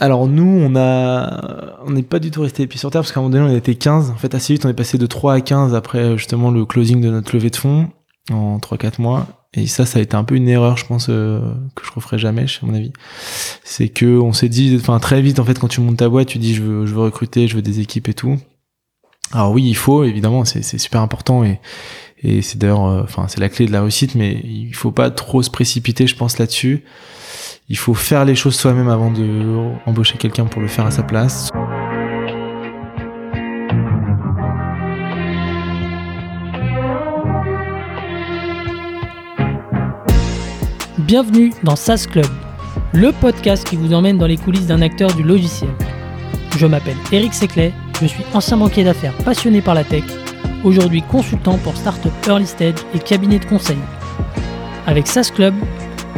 Alors nous, on a, on n'est pas du tout resté les sur terre parce qu'à un moment donné, on était 15. En fait, assez vite, on est passé de 3 à 15 après justement le closing de notre levée de fonds en 3-4 mois. Et ça, ça a été un peu une erreur, je pense, euh, que je referai jamais, à mon avis. C'est que on s'est dit, enfin très vite, en fait, quand tu montes ta boîte, tu dis, je veux, recruter, je veux des équipes et tout. Alors oui, il faut, évidemment, c'est super important et, et c'est d'ailleurs, euh, enfin, c'est la clé de la réussite, mais il faut pas trop se précipiter, je pense, là-dessus. Il faut faire les choses soi-même avant de embaucher quelqu'un pour le faire à sa place. Bienvenue dans SaaS Club, le podcast qui vous emmène dans les coulisses d'un acteur du logiciel. Je m'appelle Eric Seclet, je suis ancien banquier d'affaires passionné par la tech, aujourd'hui consultant pour Startup Early Stage et cabinet de conseil. Avec SaaS Club,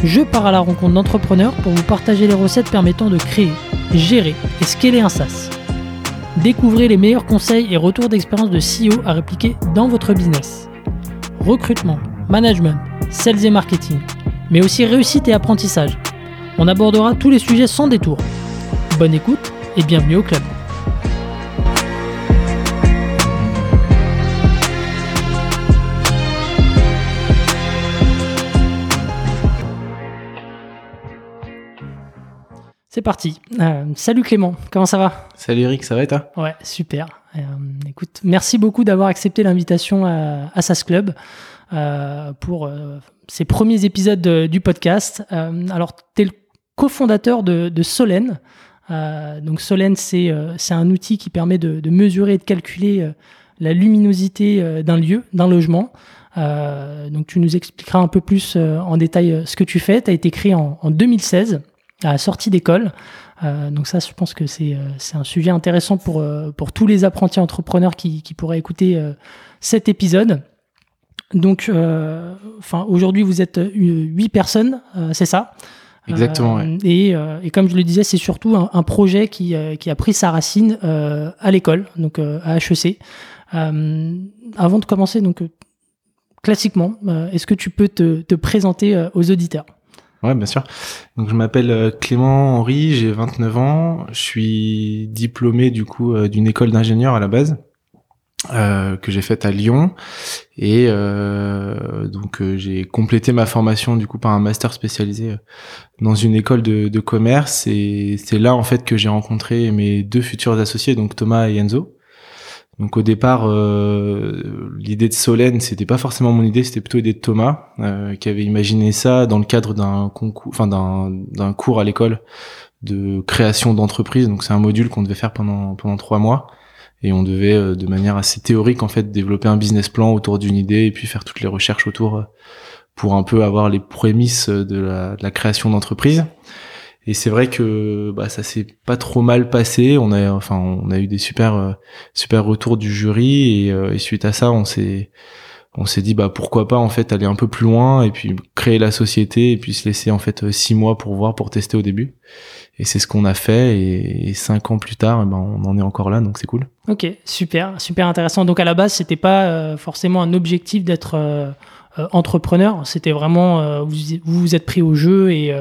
je pars à la rencontre d'entrepreneurs pour vous partager les recettes permettant de créer, gérer et scaler un SaaS. Découvrez les meilleurs conseils et retours d'expérience de CEO à répliquer dans votre business. Recrutement, management, sales et marketing mais aussi réussite et apprentissage. On abordera tous les sujets sans détour. Bonne écoute et bienvenue au club. C'est parti. Euh, salut Clément, comment ça va? Salut Eric, ça va et toi? Ouais, super. Euh, écoute, merci beaucoup d'avoir accepté l'invitation à, à SAS Club euh, pour ces premiers épisodes du podcast. Euh, alors, tu es le cofondateur de, de Solène. Euh, donc, Solène, c'est euh, un outil qui permet de, mesurer et de calculer la luminosité d'un lieu, d'un logement. donc, tu nous expliqueras un peu plus en détail ce que tu fais. Tu as été créé en, 2016 à la sortie d'école. donc ça, je pense que c'est un sujet intéressant pour, pour tous les apprentis entrepreneurs qui, qui pourraient écouter cet épisode. Donc, euh, enfin, aujourd'hui, vous êtes euh, huit personnes, euh, c'est ça? Exactement. et, et, comme je le disais, c'est surtout un, projet qui, qui, a pris sa racine à l'école, donc à HEC. avant de commencer, donc classiquement, est-ce que tu peux te, te présenter aux auditeurs? Ouais, bien sûr. Donc je m'appelle Clément Henry, j'ai 29 ans, je suis diplômé du coup d'une école d'ingénieur à la base. Euh, que j'ai faite à Lyon et euh, donc euh, j'ai complété ma formation du coup par un master spécialisé dans une école de, de commerce et c'est là en fait que j'ai rencontré mes deux futurs associés donc Thomas et Enzo. Donc au départ l'idée de Solène c'était pas forcément mon idée c'était plutôt l'idée de Thomas qui avait imaginé ça dans le cadre d'un concours enfin d'un cours à l'école de création d'entreprise donc c'est un module qu'on devait faire pendant pendant trois mois et on devait euh, de manière assez théorique en fait développer un business plan autour d'une idée et puis faire toutes les recherches autour euh, pour un peu avoir les prémices de la création d'entreprise. Et c'est vrai que bah, ça s'est pas trop mal passé. On a enfin on a eu des super euh, super retours du jury et, et suite à ça on s'est on s'est dit bah pourquoi pas en fait aller un peu plus loin et puis créer la société et puis se laisser en fait six mois pour voir pour tester au début. Et c'est ce qu'on a fait et, cinq ans plus tard eh ben on en est encore là donc c'est cool. Ok super super intéressant. Donc à la base c'était pas euh, forcément un objectif d'être euh, euh, entrepreneur c'était vraiment vous, vous êtes pris au jeu et,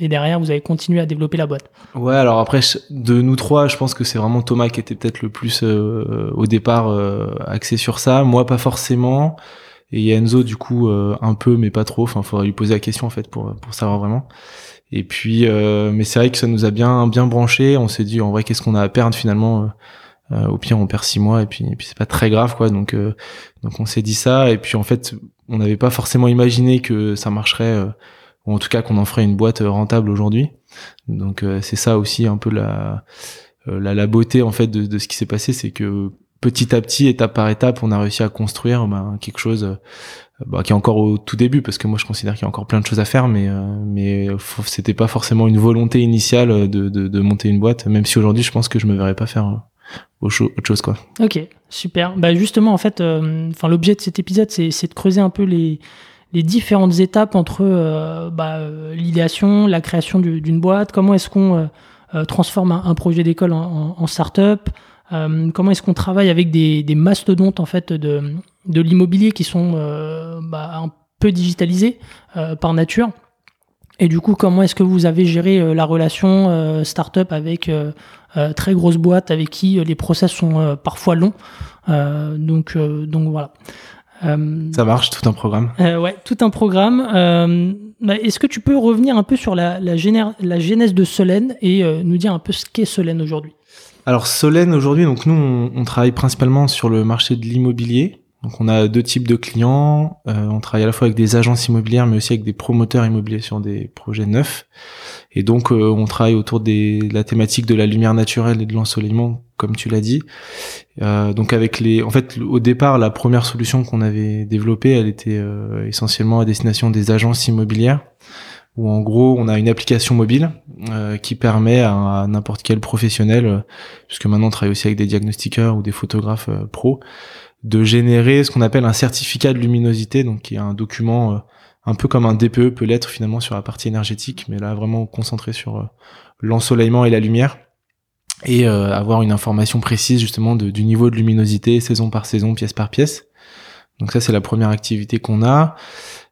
et, derrière vous avez continué à développer la boîte. Ouais alors après de nous trois je pense que c'est vraiment Thomas qui était peut-être le plus au départ axé sur ça. Moi pas forcément. Et Enzo du coup un peu mais pas trop. Enfin faudrait lui poser la question en fait pour pour savoir vraiment. Et puis, euh, mais c'est vrai que ça nous a bien bien branché. On s'est dit en vrai, qu'est-ce qu'on a à perdre finalement euh, Au pire, on perd six mois et puis et puis c'est pas très grave quoi. Donc euh, donc on s'est dit ça. Et puis en fait, on n'avait pas forcément imaginé que ça marcherait, ou en tout cas qu'on en ferait une boîte rentable aujourd'hui. Donc c'est ça aussi un peu la la, la beauté en fait de, de ce qui s'est passé, c'est que petit à petit, étape par étape, on a réussi à construire ben, quelque chose bah, qui est encore au tout début parce que moi je considère qu'il y a encore plein de choses à faire mais euh, mais c'était pas forcément une volonté initiale de, de, de, monter une boîte même si aujourd'hui je pense que je me verrais pas faire euh, autre chose quoi. Ok super. Bah justement en fait euh, l'objet de cet épisode c'est de creuser un peu les différentes étapes entre bah, l'idéation la création d'une boîte. Comment est-ce qu'on transforme un, projet d'école en, en, start-up? Comment est-ce qu'on travaille avec des, mastodontes en fait de de l'immobilier qui sont euh, bah, un peu digitalisés euh, par nature? Et du coup, comment est-ce que vous avez géré la relation startup avec très grosse boîte avec qui les process sont parfois longs donc, donc voilà. Ça marche, tout un programme. ouais, tout un programme. Bah, est-ce que tu peux revenir un peu sur la, la, la genèse de Solène et nous dire un peu ce qu'est Solène aujourd'hui? Alors Solène aujourd'hui, donc nous on, on, travaille principalement sur le marché de l'immobilier. Donc on a deux types de clients. Euh, on travaille à la fois avec des agences immobilières, mais aussi avec des promoteurs immobiliers sur des projets neufs. Et donc euh, on travaille autour de la thématique de la lumière naturelle et de l'ensoleillement, comme tu l'as dit. Euh, donc avec les, en fait au départ la première solution qu'on avait développée, elle était essentiellement à destination des agences immobilières où en gros on a une application mobile qui permet à, n'importe quel professionnel, puisque maintenant on travaille aussi avec des diagnostiqueurs ou des photographes euh, pros, de générer ce qu'on appelle un certificat de luminosité, donc qui est un document un peu comme un DPE peut l'être finalement sur la partie énergétique, mais là vraiment concentré sur l'ensoleillement et la lumière, et avoir une information précise justement de, du niveau de luminosité saison par saison, pièce par pièce. Donc ça c'est la première activité qu'on a.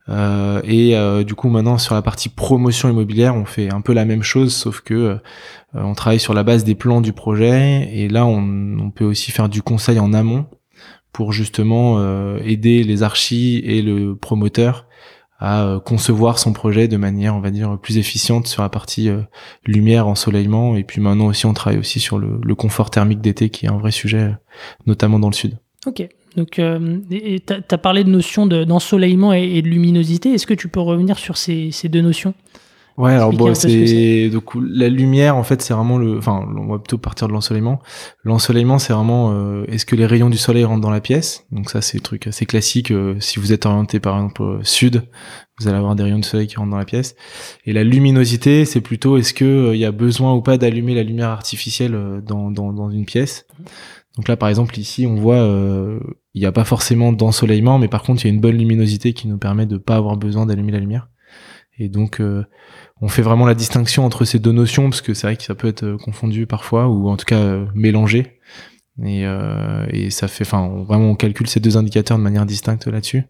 Euh, et euh, du coup maintenant sur la partie promotion immobilière, on fait un peu la même chose, sauf que euh, on travaille sur la base des plans du projet. Et là, on, on peut aussi faire du conseil en amont pour justement aider les archis et le promoteur à concevoir son projet de manière, on va dire, plus efficiente sur la partie lumière, ensoleillement. Et puis maintenant aussi, on travaille aussi sur le, le confort thermique d'été, qui est un vrai sujet, notamment dans le sud. Ok. Donc, euh, tu as, parlé de notions d'ensoleillement et, de luminosité. Est-ce que tu peux revenir sur ces, ces deux notions? Ouais, alors bon, c'est donc la lumière en fait, c'est vraiment le enfin, on va plutôt partir de l'ensoleillement. L'ensoleillement, c'est vraiment euh, est-ce que les rayons du soleil rentrent dans la pièce? Donc ça c'est le truc assez classique euh, si vous êtes orienté par exemple sud, vous allez avoir des rayons du soleil qui rentrent dans la pièce. Et la luminosité, c'est plutôt est-ce que il y a besoin ou pas d'allumer la lumière artificielle dans, dans, dans une pièce? Donc là, par exemple, ici, on voit, euh, il n'y a pas forcément d'ensoleillement, mais par contre, il y a une bonne luminosité qui nous permet de pas avoir besoin d'allumer la lumière. Et donc, euh, on fait vraiment la distinction entre ces deux notions, parce que c'est vrai que ça peut être euh, confondu parfois, ou en tout cas mélangé. Et, ça fait, enfin, vraiment, on calcule ces deux indicateurs de manière distincte là-dessus.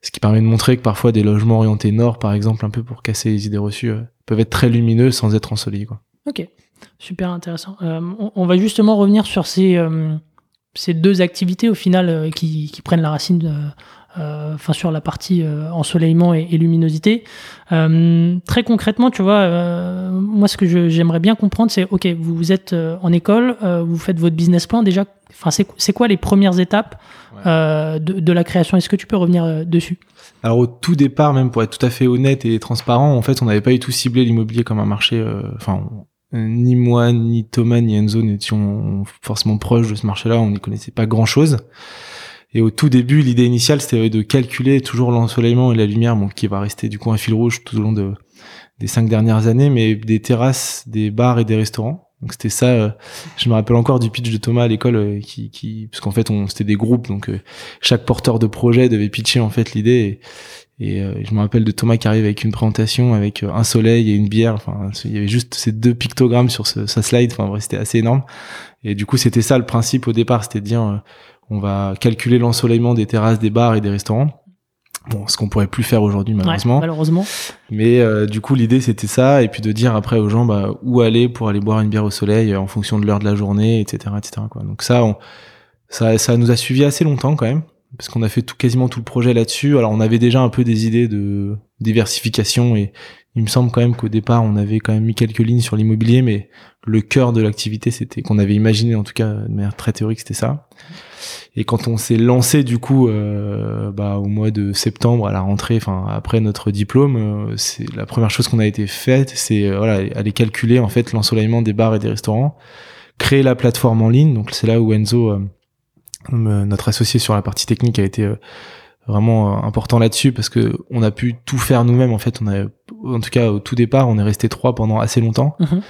Ce qui permet de montrer que parfois des logements orientés nord, par exemple, un peu pour casser les idées reçues, peuvent être très lumineux sans être ensoleillés. Quoi. Ok. Super intéressant. Euh, on, va justement revenir sur ces, euh, ces deux activités au final euh, qui, prennent la racine enfin sur la partie ensoleillement et, luminosité. très concrètement, tu vois, moi ce que j'aimerais bien comprendre, c'est ok, vous, vous êtes en école, vous faites votre business plan déjà. Enfin, c'est quoi les premières étapes de, de, la création? Est-ce que tu peux revenir dessus? Alors au tout départ, même pour être tout à fait honnête et transparent, en fait, on n'avait pas du tout ciblé l'immobilier comme un marché. Enfin, ni moi, ni Thomas, ni Enzo n'étions forcément proches de ce marché-là, on n'y connaissait pas grand-chose. Et au tout début, l'idée initiale, c'était de calculer toujours l'ensoleillement et la lumière, bon, qui va rester du coup un fil rouge tout au long de, des cinq dernières années, mais des terrasses, des bars et des restaurants. Donc c'était ça. Euh, je me rappelle encore du pitch de Thomas à l'école, euh, qui, qui, parce qu'en fait, on c'était des groupes, donc euh, chaque porteur de projet devait pitcher en fait l'idée. Et euh, je me rappelle de Thomas qui arrive avec une présentation avec euh, un soleil et une bière. Enfin, il y avait juste ces deux pictogrammes sur sa slide. Enfin, c'était assez énorme. Et du coup, c'était ça le principe au départ, c'était de dire euh, on va calculer l'ensoleillement des terrasses, des bars et des restaurants. Bon, ce qu'on pourrait plus faire aujourd'hui malheureusement. malheureusement. Mais du coup, l'idée c'était ça, et puis de dire après aux gens bah, où aller pour aller boire une bière au soleil en fonction de l'heure de la journée, etc., etc. Quoi. Donc ça, on, ça, ça nous a suivi assez longtemps quand même parce qu'on a fait tout, quasiment tout le projet là-dessus. Alors on avait déjà un peu des idées de diversification et il me semble quand même qu'au départ on avait quand même mis quelques lignes sur l'immobilier, mais le cœur de l'activité c'était qu'on avait imaginé en tout cas de manière très théorique c'était ça. Et quand on s'est lancé du coup euh, bah, au mois de septembre à la rentrée, enfin après notre diplôme, euh, c'est la première chose qu'on a été faite, c'est euh, voilà aller calculer en fait l'ensoleillement des bars et des restaurants, créer la plateforme en ligne. Donc c'est là où Enzo notre associé sur la partie technique a été vraiment important là-dessus parce que on a pu tout faire nous-mêmes en fait on a en tout cas au tout départ on est resté trois pendant assez longtemps mhm.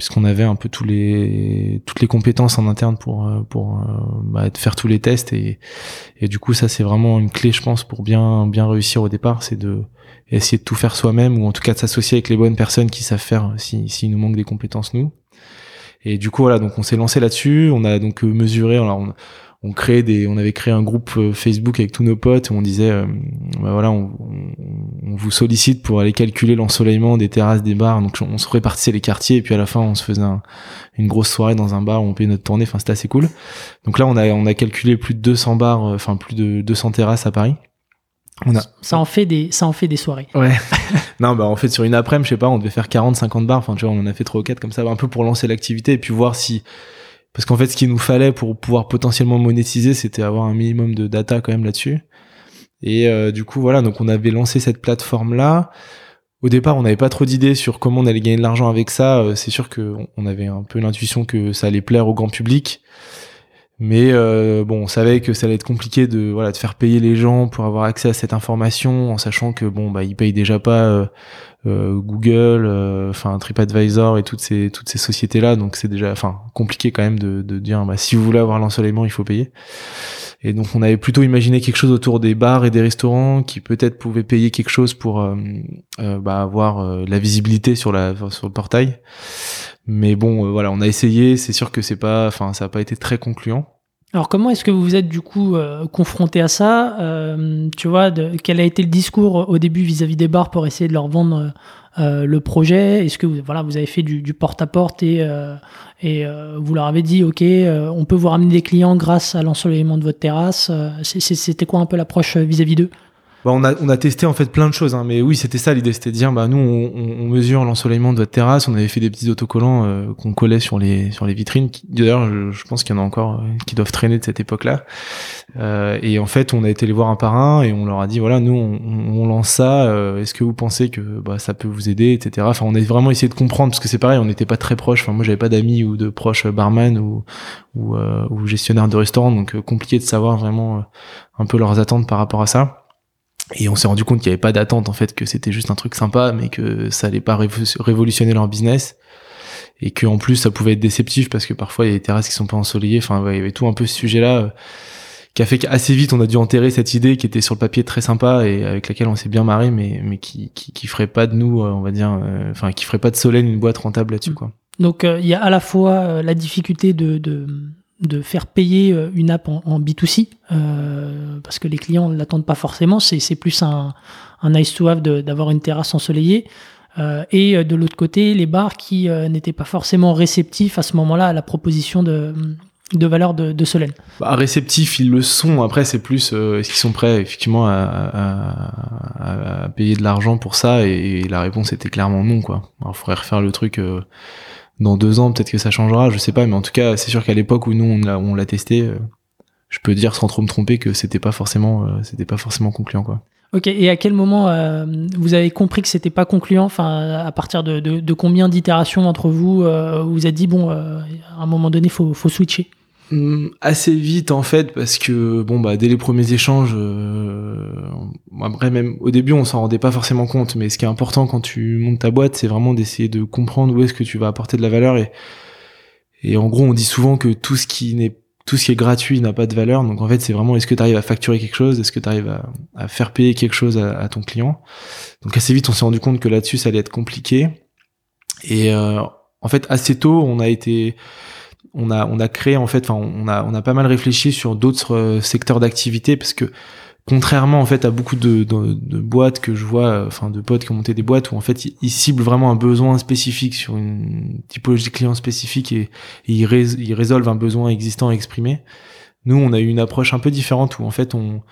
Puisqu'on avait un peu tous les toutes les compétences en interne pour pour bah, faire tous les tests et et du coup ça c'est vraiment une clé je pense pour bien bien réussir au départ c'est de essayer de tout faire soi-même ou en tout cas de s'associer avec les bonnes personnes qui savent faire si s'il nous manque des compétences nous. Et du coup voilà donc on s'est lancé là-dessus on a donc mesuré alors on, on crée des, on avait créé un groupe euh, Facebook avec tous nos potes où on disait, euh, bah voilà, on, on, vous sollicite pour aller calculer l'ensoleillement des terrasses des bars. Donc on se répartissait les quartiers et puis à la fin on se faisait une grosse soirée dans un bar où on payait notre tournée. Enfin c'était assez cool. Donc là on a on a calculé plus de 200 bars, euh, enfin plus de 200 terrasses à Paris. On a... Ça en fait des, ça en fait des soirées. Ouais. non, bah en fait sur une après-midi, je sais pas, on devait faire 40, 50 bars. Enfin tu vois, on en a fait trois ou quatre comme ça, un peu pour lancer l'activité et puis voir si parce qu'en fait, ce qu'il nous fallait pour pouvoir potentiellement monétiser, c'était avoir un minimum de data quand même là-dessus. Et euh, du coup, voilà, donc on avait lancé cette plateforme-là. Au départ, on n'avait pas trop d'idées sur comment on allait gagner de l'argent avec ça. Euh, c'est sûr qu'on on avait un peu l'intuition que ça allait plaire au grand public. Mais euh, bon, on savait que ça allait être compliqué de voilà de faire payer les gens pour avoir accès à cette information, en sachant que bon bah ils payent déjà pas Google, euh, enfin TripAdvisor et toutes ces toutes ces sociétés là, donc c'est déjà enfin compliqué quand même de, de dire bah si vous voulez avoir l'ensoleillement il faut payer. Et donc on avait plutôt imaginé quelque chose autour des bars et des restaurants qui peut-être pouvaient payer quelque chose pour euh, bah, avoir la visibilité sur la sur le portail. Mais bon, euh, voilà, on a essayé. C'est sûr que c'est pas, enfin, ça n'a pas été très concluant. Alors comment est-ce que vous vous êtes du coup euh, confronté à ça euh, Tu vois, de, quel a été le discours au début vis-à-vis des bars pour essayer de leur vendre le projet? Est-ce que vous, voilà, vous avez fait du, porte-à-porte et, et vous leur avez dit, ok, on peut vous ramener des clients grâce à l'ensoleillement de votre terrasse C'était quoi un peu l'approche vis-à-vis d'eux? Bah, on, a, testé en fait plein de choses, hein, mais oui, c'était ça l'idée, c'était de dire, bah nous, on, on mesure l'ensoleillement de votre terrasse. On avait fait des petits autocollants euh, qu'on collait sur les sur les vitrines. D'ailleurs, je, pense qu'il y en a encore euh, qui doivent traîner de cette époque-là. Euh, et en fait, on a été les voir un par un et on leur a dit, voilà, nous, on, on lance ça. Est-ce que vous pensez que bah, ça peut vous aider, etc. Enfin, on a vraiment essayé de comprendre parce que c'est pareil, on n'était pas très proches. Enfin, moi, j'avais pas d'amis ou de proches barman ou ou, ou gestionnaires de restaurants, donc compliqué de savoir vraiment un peu leurs attentes par rapport à ça. Et on s'est rendu compte qu'il n'y avait pas d'attente en fait, que c'était juste un truc sympa, mais que ça allait pas révolutionner leur business et que en plus ça pouvait être déceptif parce que parfois il y a des terrasses qui sont pas ensoleillées. Enfin, il y avait tout un peu ce sujet-là euh, qui a fait qu'assez vite on a dû enterrer cette idée qui était sur le papier très sympa et avec laquelle on s'est bien marré, mais mais qui, qui, qui ferait pas de nous, euh, on va dire, euh, enfin qui ferait pas de Solène une boîte rentable là-dessus quoi. Donc il y a à la fois la difficulté de, de de faire payer euh, une app en, B2C, euh, parce que les clients ne l'attendent pas forcément, c'est plus un, un nice to have d'avoir une terrasse ensoleillée. Euh, et de l'autre côté, les bars qui n'étaient pas forcément réceptifs à ce moment-là à la proposition de, de valeur de, de. Bah, réceptifs, ils le sont. Après, c'est plus est-ce qu'ils sont prêts effectivement à, à, payer de l'argent pour ça? Et, la réponse était clairement non. Quoi. Alors, il faudrait refaire le truc dans deux ans, peut-être que ça changera, je sais pas, mais en tout cas, c'est sûr qu'à l'époque où nous on l'a, testé, euh, je peux dire sans trop me tromper que c'était pas forcément, euh, c'était pas forcément concluant, quoi. Ok, et à quel moment euh, vous avez compris que c'était pas concluant? Enfin, à partir de, combien d'itérations entre vous vous êtes dit bon, à un moment donné, faut, faut switcher? Assez vite en fait parce que bon bah dès les premiers échanges euh, après même au début on s'en rendait pas forcément compte mais ce qui est important quand tu montes ta boîte c'est vraiment d'essayer de comprendre où est-ce que tu vas apporter de la valeur et et en gros on dit souvent que tout ce qui n'est tout ce qui est gratuit n'a pas de valeur. Donc en fait c'est vraiment est-ce que tu arrives à facturer quelque chose? Est-ce que tu arrives à, à, faire payer quelque chose à, ton client? Donc assez vite on s'est rendu compte que là-dessus ça allait être compliqué. Et euh, en fait assez tôt on a été on a on a créé en fait, enfin on a on a pas mal réfléchi sur d'autres euh, secteurs d'activité parce que contrairement en fait à beaucoup de, de, boîtes que je vois, euh, enfin de potes qui ont monté des boîtes où en fait ils, ciblent vraiment un besoin spécifique sur une typologie de client spécifique et, ils, ils, résolvent un besoin existant exprimé. Nous, on a eu une approche un peu différente où en fait on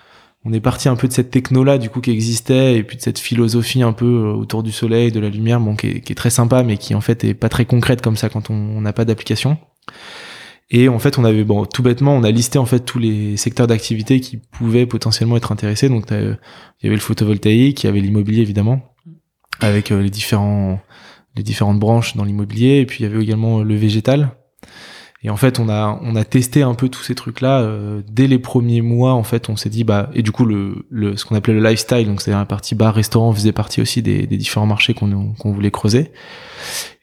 on est parti un peu de cette techno là du coup qui existait et puis de cette philosophie un peu euh, autour du soleil, de la lumière, bon qui est, très sympa mais qui en fait est pas très concrète comme ça quand on n'a pas d'application. Et en fait, on avait, bon, tout bêtement, on a listé en fait tous les secteurs d'activité qui pouvaient potentiellement être intéressés. Donc, il y avait le photovoltaïque, il y avait l'immobilier évidemment, avec euh, les différentes branches dans l'immobilier. Et puis, il y avait également le végétal. Et en fait, on a, on a testé un peu tous ces trucs-là euh, dès les premiers mois. En fait, on s'est dit, bah, et du coup, le, le ce qu'on appelait le lifestyle, donc c'est la partie bar, restaurant, faisait partie aussi des, des différents marchés qu'on qu'on voulait creuser.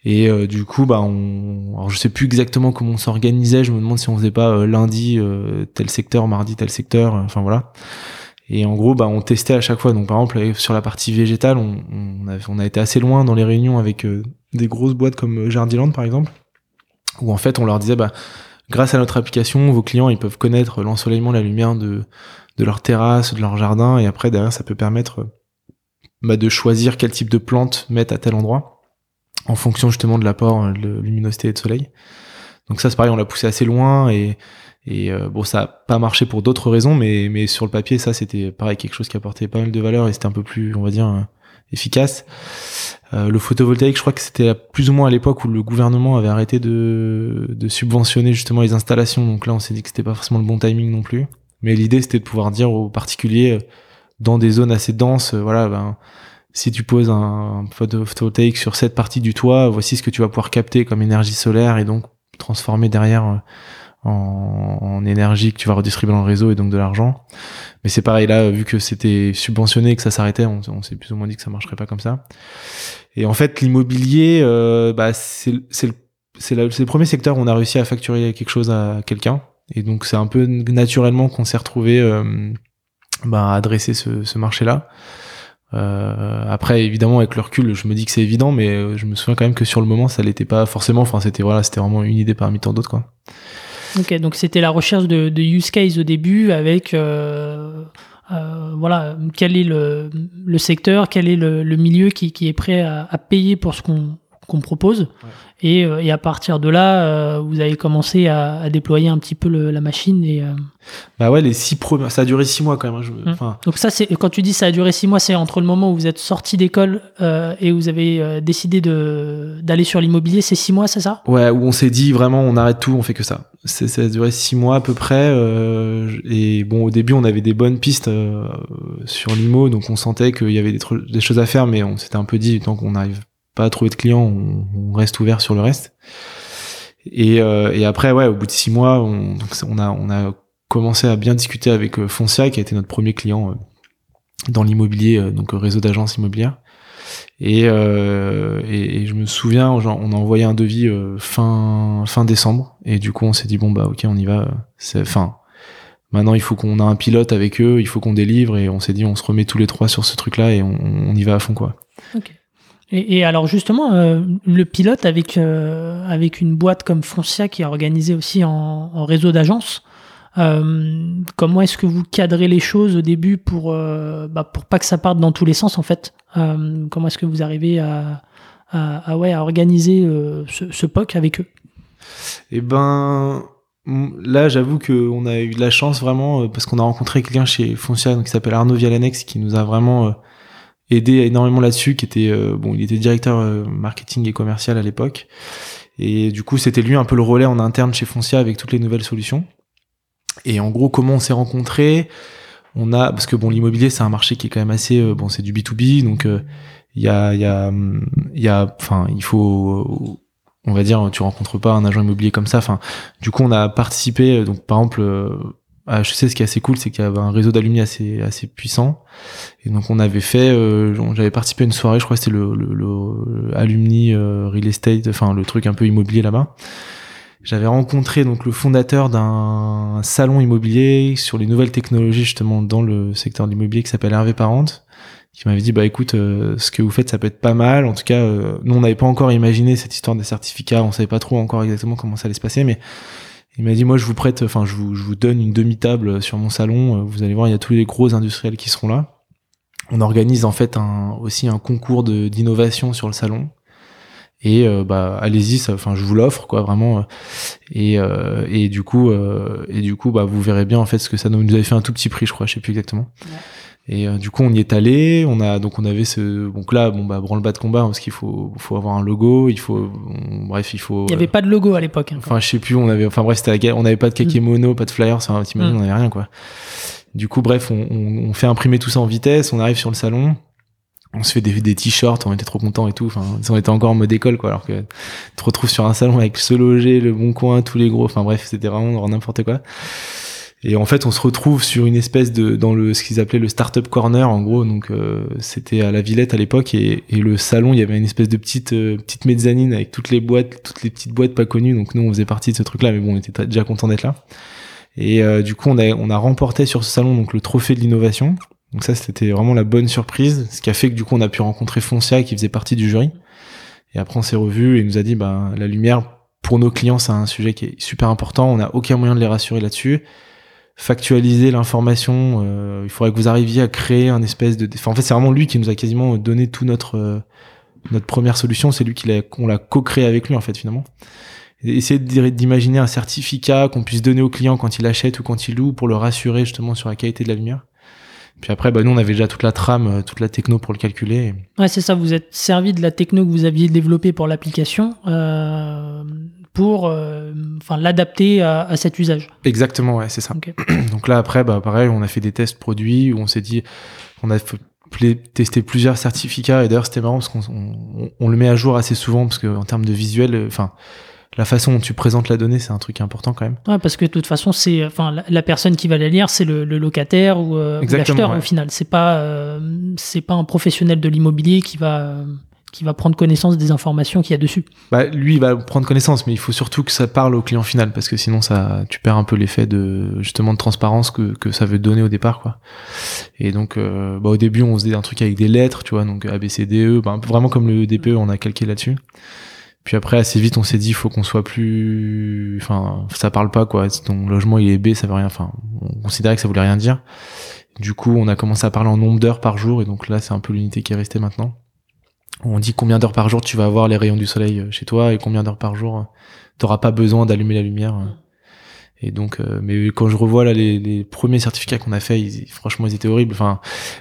Et euh, du coup, bah, on, alors je sais plus exactement comment on s'organisait. Je me demande si on faisait pas euh, lundi euh, tel secteur, mardi tel secteur. Enfin voilà. Et en gros, bah, on testait à chaque fois. Donc par exemple, sur la partie végétale, on, on, a, on a été assez loin dans les réunions avec des grosses boîtes comme Jardiland par exemple, où en fait on leur disait, bah grâce à notre application, vos clients ils peuvent connaître l'ensoleillement, la lumière de de leur terrasse, de leur jardin, et après derrière ça peut permettre bah, de choisir quel type de plante mettre à tel endroit en fonction justement de l'apport de luminosité et de soleil. Donc ça c'est pareil, on l'a poussé assez loin et et euh, bon, ça a pas marché pour d'autres raisons, mais, mais sur le papier, ça, c'était pareil, quelque chose qui apportait pas mal de valeur et c'était un peu plus, on va dire, euh, efficace. Euh, le photovoltaïque, je crois que c'était plus ou moins à l'époque où le gouvernement avait arrêté de, de subventionner justement les installations. Donc là, on s'est dit que c'était pas forcément le bon timing non plus. Mais l'idée, c'était de pouvoir dire aux particuliers, dans des zones assez denses, voilà, ben, si tu poses un photovoltaïque sur cette partie du toit, voici ce que tu vas pouvoir capter comme énergie solaire et donc transformer derrière en, énergie que tu vas redistribuer dans le réseau et donc de l'argent. Mais c'est pareil là, vu que c'était subventionné et que ça s'arrêtait, on, s'est plus ou moins dit que ça marcherait pas comme ça. Et en fait, l'immobilier, euh, bah, c'est le, le premier secteur où on a réussi à facturer quelque chose à quelqu'un. Et donc c'est un peu naturellement qu'on s'est retrouvé euh, bah, à adresser ce, ce marché-là. Euh, après, évidemment, avec le recul, je me dis que c'est évident, mais euh, je me souviens quand même que sur le moment, ça l'était pas forcément. Enfin, c'était voilà, c'était vraiment une idée parmi tant d'autres, quoi. Ok, donc c'était la recherche de, de, use case au début avec euh, euh, voilà quel est le, secteur, quel est le, milieu qui, est prêt à payer pour ce qu'on qu'on propose. Et, euh, et, à partir de là, euh, vous avez commencé à, à, déployer un petit peu le, la machine. Et, euh, Bah ouais, les six premiers, ça a duré six mois quand même. Hein, hum. Donc ça, c'est quand tu dis ça a duré six mois, c'est entre le moment où vous êtes sorti d'école et vous avez décidé de d'aller sur l'immobilier, c'est six mois, c'est ça? Ouais, où on s'est dit vraiment, on arrête tout, on fait que ça. Ça a duré six mois à peu près. et bon, au début, on avait des bonnes pistes sur l'IMO, donc on sentait qu'il y avait des, des, choses à faire, mais on s'était un peu dit, tant qu'on arrive pas trouver de clients, on, reste ouvert sur le reste. Et, euh, et, après, ouais, au bout de six mois, on, on, a, on a commencé à bien discuter avec euh, Foncia, qui a été notre premier client euh, dans l'immobilier, euh, donc réseau d'agences immobilières. Et, et, et, je me souviens, on a envoyé un devis fin fin décembre, et du coup, on s'est dit bon bah ok, on y va. C'est fin. Maintenant, il faut qu'on a un pilote avec eux, il faut qu'on délivre, et on s'est dit on se remet tous les trois sur ce truc-là et on, on y va à fond quoi. Okay. Et, alors justement, euh, le pilote avec euh, avec une boîte comme Foncia qui est organisée aussi en, réseau d'agences, euh, comment est-ce que vous cadrez les choses au début pour bah, pour pas que ça parte dans tous les sens en fait Comment est-ce que vous arrivez à, à, ouais à organiser ce, ce, POC avec eux? Eh ben Là, j'avoue qu'on a eu de la chance vraiment parce qu'on a rencontré quelqu'un chez Foncia qui s'appelle Arnaud Vialanex qui nous a vraiment aidé énormément là-dessus, qui était euh, bon, il était directeur euh, marketing et commercial à l'époque, et du coup c'était lui un peu le relais en interne chez Foncia avec toutes les nouvelles solutions. Et en gros, comment on s'est rencontrés? On a parce que bon, l'immobilier c'est un marché qui est quand même assez euh, bon, c'est du B 2 B, donc il y a il y a il y a enfin il faut on va dire tu rencontres pas un agent immobilier comme ça. Enfin du coup on a participé donc par exemple à HEC, ce qui est assez cool, c'est qu'il y avait un réseau d'alumni assez assez puissant. Et donc on avait fait, euh, j'avais participé à une soirée, je crois que c'était le, le, le, alumni euh, real estate, enfin le truc un peu immobilier là-bas. J'avais rencontré donc le fondateur d'un salon immobilier sur les nouvelles technologies justement dans le secteur de l'immobilier qui s'appelle Hervé Parente, qui m'avait dit bah écoute, euh, ce que vous faites ça peut être pas mal. En tout cas, nous on n'avait pas encore imaginé cette histoire des certificats, on savait pas trop encore exactement comment ça allait se passer, mais il m'a dit moi je vous prête, enfin je vous, je vous donne une demi-table sur mon salon. Vous allez voir, il y a tous les gros industriels qui seront là. On organise en fait aussi un concours d'innovation sur le salon. Et euh, bah allez-y, enfin je vous l'offre quoi vraiment. Et, euh, et du coup euh, et du coup bah vous verrez bien en fait ce que ça nous, nous avait fait un tout petit prix je crois, je sais plus exactement. Et euh, du coup, on y est allé. On a donc on avait ce donc là bon bah branle bas de combat parce qu'il faut faut avoir un logo. Il faut bref il faut. Il y avait pas de logo à l'époque. Hein, enfin je sais plus. On avait enfin bref c'était on avait pas de kakémono, mm. pas de flyers. Enfin t'imagines mm. on avait rien quoi. Du coup bref on, on, on, fait imprimer tout ça en vitesse. On arrive sur le salon. On se fait des, des t-shirts, on était trop contents et tout. Enfin, on était encore en mode école, quoi. Alors que tu te retrouves sur un salon avec ce loger, le bon coin, tous les gros. Enfin bref, c'était vraiment n'importe quoi. Et en fait, on se retrouve sur une espèce de dans le ce qu'ils appelaient le startup corner en gros. Donc euh, c'était à la Villette à l'époque et, et, le salon, il y avait une espèce de petite euh, petite mezzanine avec toutes les boîtes, toutes les petites boîtes pas connues. Donc nous, on faisait partie de ce truc-là, mais bon, on était déjà content d'être là. Et euh, du coup, on a on a remporté sur ce salon donc le trophée de l'innovation. Donc ça, c'était vraiment la bonne surprise, ce qui a fait que du coup, on a pu rencontrer Foncia qui faisait partie du jury. Et après, on s'est revu et il nous a dit, bah la lumière pour nos clients, c'est un sujet qui est super important. On n'a aucun moyen de les rassurer là-dessus. Factualiser l'information, euh, il faudrait que vous arriviez à créer un espèce de. Enfin, en fait, c'est vraiment lui qui nous a quasiment donné tout notre euh, notre première solution. C'est lui qui l'a qu'on l'a co-créé avec lui en fait finalement. essayer d'imaginer un certificat qu'on puisse donner au client quand il achète ou quand il loue pour le rassurer justement sur la qualité de la lumière. Puis après, bah, nous, on avait déjà toute la trame, euh, toute la techno pour le calculer. Ouais, c'est ça. Vous êtes servi de la techno que vous aviez développée pour l'application euh, pour euh, enfin, l'adapter à, cet usage. Exactement, ouais, c'est ça. Donc là, après, bah, pareil, on a fait des tests produits où on s'est dit, on a testé plusieurs certificats et d'ailleurs c'était marrant parce qu'on on, on, le met à jour assez souvent parce que en termes de visuel, enfin la façon dont tu présentes la donnée, c'est un truc important quand même. Ouais, parce que de toute façon, c'est, enfin, la, personne qui va la lire, c'est le, locataire ou, euh, l'acheteur au final. C'est pas, euh, c'est pas un professionnel de l'immobilier qui va, qui va prendre connaissance des informations qu'il y a dessus. Bah, lui, il va prendre connaissance, mais il faut surtout que ça parle au client final, parce que sinon, ça, tu perds un peu l'effet de justement de transparence que, ça veut donner au départ, quoi. Et donc, euh, bah, au début, on faisait un truc avec des lettres, tu vois, donc A, B, C, E, bah, vraiment comme le DPE, on a calqué là-dessus. Puis après, assez vite, on s'est dit, il faut qu'on soit plus, enfin, ça parle pas, quoi. Ton logement, il est B, ça veut rien, enfin, on considérait que ça voulait rien dire. Du coup, on a commencé à parler en nombre d'heures par jour, et donc là, c'est un peu l'unité qui est restée maintenant. On dit combien d'heures par jour tu vas avoir les rayons du soleil euh, chez toi, et combien d'heures par jour euh, t'auras pas besoin d'allumer la lumière. Euh. Et donc, mais quand je revois là les, les premiers certificats qu'on a fait, ils, franchement, ils étaient horribles. Enfin,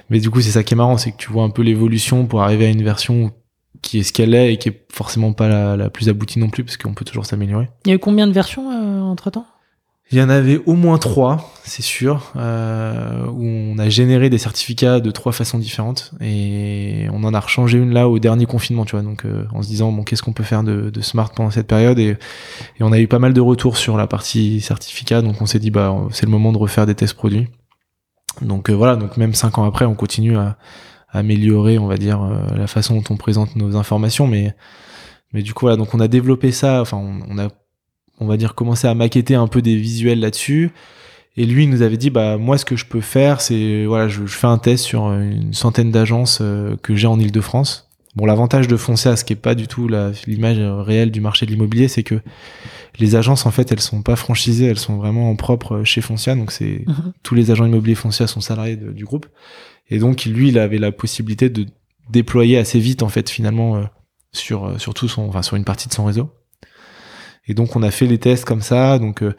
mais du coup, c'est ça qui est marrant, c'est que tu vois un peu l'évolution pour arriver à une version qui est ce qu'elle est et qui est forcément pas la, la plus aboutie non plus parce qu'on peut toujours s'améliorer. Il y a eu combien de versions euh, entre temps Il y en avait au moins trois, c'est sûr, euh, où on a généré des certificats de trois façons différentes et on en a rechangé une là au dernier confinement, tu vois. Donc euh, en se disant bon qu'est-ce qu'on peut faire de, de, smart pendant cette période et, et, on a eu pas mal de retours sur la partie certificat, donc on s'est dit bah c'est le moment de refaire des tests produits. Donc euh, voilà, donc même cinq ans après, on continue à améliorer, on va dire, euh, la façon dont on présente nos informations. Mais, mais du coup, voilà, donc on a développé ça. Enfin, on, a, on va dire, commencé à maqueter un peu des visuels là-dessus. Et lui, il nous avait dit, bah moi, ce que je peux faire, c'est voilà, je, fais un test sur une centaine d'agences euh, que j'ai en Île-de-France. Bon, l'avantage de Foncia, ce qui est pas du tout l'image réelle du marché de l'immobilier, c'est que les agences, en fait, elles sont pas franchisées, elles sont vraiment en propre chez Foncia. Donc, c'est mhm. tous les agents immobiliers Foncia sont salariés du groupe. Et donc, lui, il avait la possibilité de déployer assez vite, en fait, finalement, euh, sur, euh, sur tout son, enfin, sur une partie de son réseau. Et donc, on a fait les tests comme ça. Donc, euh,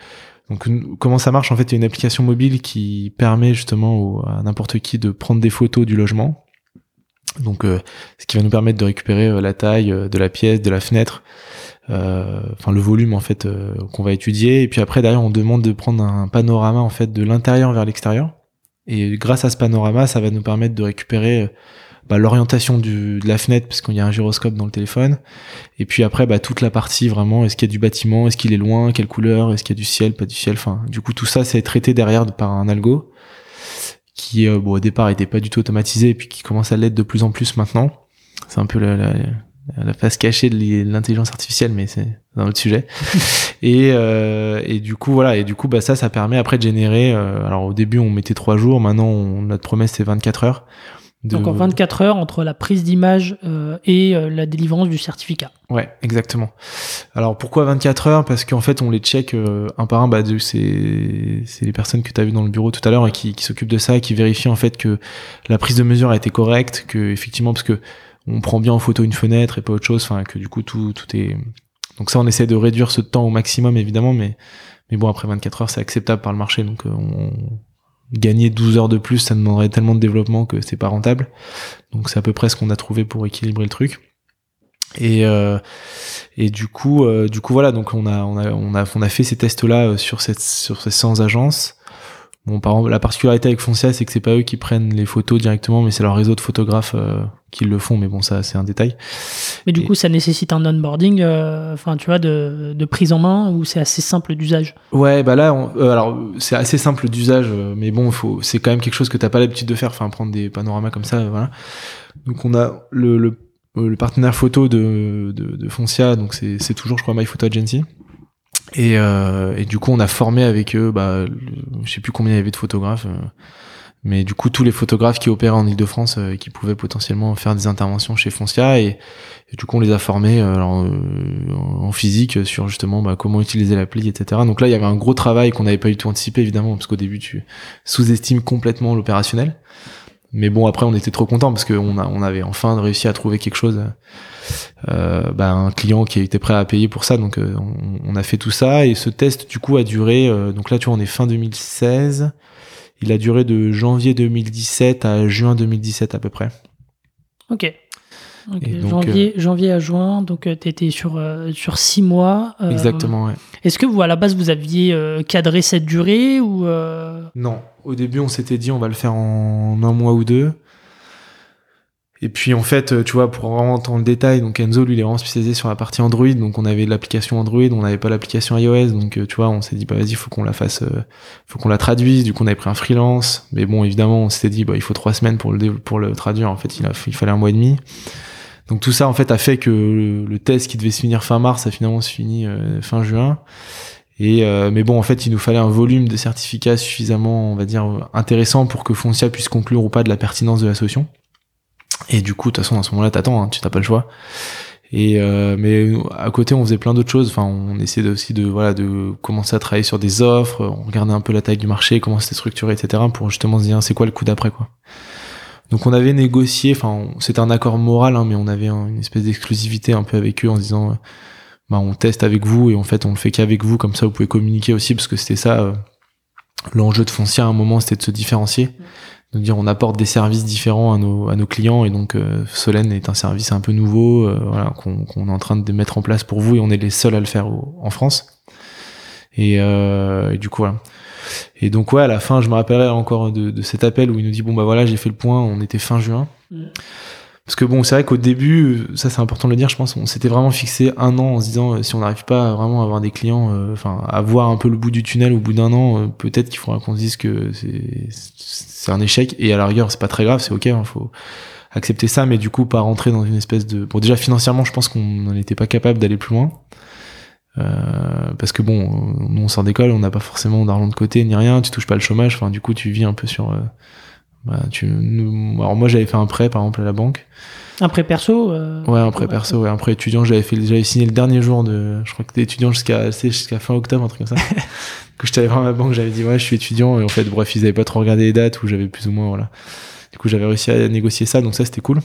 donc comment ça marche? En fait, il y a une application mobile qui permet justement à n'importe qui de prendre des photos du logement. Donc, ce qui va nous permettre de récupérer la taille de la pièce, de la fenêtre, enfin le volume en fait qu'on va étudier. Et puis après, derrière, on demande de prendre un panorama en fait de l'intérieur vers l'extérieur. Et grâce à ce panorama, ça va nous permettre de récupérer euh, bah, l'orientation de la fenêtre, parce qu'il y a un gyroscope dans le téléphone. Et puis après, bah, toute la partie vraiment, est-ce qu'il y a du bâtiment, est-ce qu'il est loin, quelle couleur, est-ce qu'il y a du ciel, pas du ciel. Enfin, du coup, tout ça, c'est traité derrière par un algo qui, euh, bon, au départ, était pas du tout automatisé, et puis qui commence à l'être de plus en plus maintenant. C'est un peu la, la, la face cachée de l'intelligence artificielle, mais c'est un autre sujet. et, euh, et du coup, voilà, et du coup, bah, ça, ça permet après de générer. Euh, alors au début, on mettait trois jours, maintenant, notre promesse c'est 24 heures. Donc en 24 heures entre la prise d'image euh, et euh, la délivrance du certificat. Ouais, exactement. Alors pourquoi 24 heures? Parce qu'en fait on les check euh, un par un. Bah, c'est les personnes que tu as vues dans le bureau tout à l'heure et qui, qui s'occupent de ça, qui vérifient en fait que la prise de mesure a été correcte, que effectivement parce que on prend bien en photo une fenêtre et pas autre chose, enfin que du coup tout, tout est... Donc ça on essaie de réduire ce temps au maximum évidemment, mais, mais bon après 24 heures c'est acceptable par le marché, donc euh, on, gagner 12 heures de plus ça demanderait tellement de développement que c'est pas rentable. Donc c'est à peu près ce qu'on a trouvé pour équilibrer le truc. Et, euh, et du coup, euh, du coup voilà, donc on a, on a, on a, on a fait ces tests là sur cette, sur ces 100 agences. Bon, par exemple, la particularité avec Foncia, c'est que c'est pas eux qui prennent les photos directement, mais c'est leur réseau de photographes euh, qui le font. Mais bon, ça, c'est un détail. Mais du coup, ça nécessite un onboarding, euh, enfin, tu vois, de, de, prise en main ou c'est assez simple d'usage? Ouais, bah là, euh, alors c'est assez simple d'usage, mais bon, faut, c'est quand même quelque chose que t'as pas l'habitude de faire, enfin, prendre des panoramas comme ça, voilà. Donc on a le, le, le partenaire photo de, de, de Foncia, donc c'est toujours, je crois, My Photo Agency. Et, euh, du coup, on a formé avec eux, bah, je sais plus combien il y avait de photographes, euh, Mais du coup, tous les photographes qui opéraient en Ile-de-France et qui pouvaient potentiellement faire des interventions chez Foncia, et, du coup, on les a formés en physique sur justement bah, comment utiliser l'appli, etc. Donc là, il y avait un gros travail qu'on n'avait pas du tout anticipé, évidemment, parce qu'au début, tu sous-estimes complètement l'opérationnel. Mais bon, après, on était trop content parce qu'on on avait enfin réussi à trouver quelque chose, euh, bah, un client qui était prêt à payer pour ça. Donc, euh, on, a fait tout ça et ce test, du coup, a duré. Euh, donc là, tu vois, on est fin 2016. Il a duré de janvier 2017 à juin 2017 à peu près. Ok janvier, euh, janvier à juin, donc euh, tu étais sur, euh, sur six mois. Exactement, ouais. Est-ce que vous, à la base, vous aviez cadré cette durée ou Non, au début, on s'était dit on va le faire en un mois ou deux. Et puis en fait, tu vois, pour vraiment entendre le détail, donc Enzo, lui, il est vraiment spécialisé sur la partie Android, donc on avait l'application Android, on n'avait pas l'application iOS, donc tu vois, on s'est dit bah vas-y, faut qu'on la fasse, faut qu'on la traduise. Du coup, on avait pris un freelance, mais bon, évidemment, on s'était dit bah il faut trois semaines pour le pour le traduire. En fait, il, a, fallait un mois et demi. Donc tout ça en fait a fait que le, test qui devait se finir fin mars a finalement se fini euh, fin juin. Et euh, mais bon en fait il nous fallait un volume de certificats suffisamment on va dire intéressant pour que Foncia puisse conclure ou pas de la pertinence de la solution. Et du coup de toute façon à ce moment-là t'attends, hein, tu n'as pas le choix. Et euh, mais à côté on faisait plein d'autres choses. Enfin on essayait aussi de voilà de commencer à travailler sur des offres, on regardait un peu la taille du marché, comment c'était structuré, etc. pour justement se dire c'est quoi le coup d'après quoi. Donc on avait négocié, enfin c'était un accord moral, hein, mais on avait une espèce d'exclusivité un peu avec eux en se disant, euh, bah on teste avec vous et en fait on le fait qu'avec vous, comme ça vous pouvez communiquer aussi parce que c'était ça euh, l'enjeu de foncier à un moment, c'était de se différencier, de dire on apporte des services différents à nos, clients et donc euh, Solène est un service un peu nouveau, voilà qu'on est en train de mettre en place pour vous et on est les seuls à le faire en France. Et, et du coup. Et donc ouais, à la fin, je me rappellerai encore de, cet appel où il nous dit bon bah voilà, j'ai fait le point, on était fin juin. Mm. Parce que bon, c'est vrai qu'au début, ça c'est important de le dire, je pense, on s'était vraiment fixé un an en se disant euh, si on n'arrive pas vraiment à avoir des clients, euh, enfin à voir un peu le bout du tunnel au bout d'un an, euh, peut-être qu'il faudra qu'on se dise que c'est un échec. Et à la rigueur, c'est pas très grave, c'est ok, il hein, faut accepter ça, mais du coup pas rentrer dans une espèce de. Bon déjà financièrement, je pense qu'on n'en était pas capable d'aller plus loin. Euh, parce que bon, nous on sort d'école, on n'a pas forcément d'argent de côté ni rien, tu touches pas le chômage, enfin du coup tu vis un peu sur. Euh, bah, tu, nous, alors moi j'avais fait un prêt par exemple à la banque. Un prêt perso euh, Ouais, un prêt perso, ouais, un prêt étudiant. J'avais fait, j'avais signé le dernier jour de, je crois que t'es étudiant jusqu'à, jusqu'à fin octobre, un truc comme ça. que j'étais allé voir ma banque, j'avais dit ouais, je suis étudiant et en fait, bref, ils avaient pas trop regardé les dates ou j'avais plus ou moins voilà. Du coup, j'avais réussi à négocier ça, donc ça c'était cool.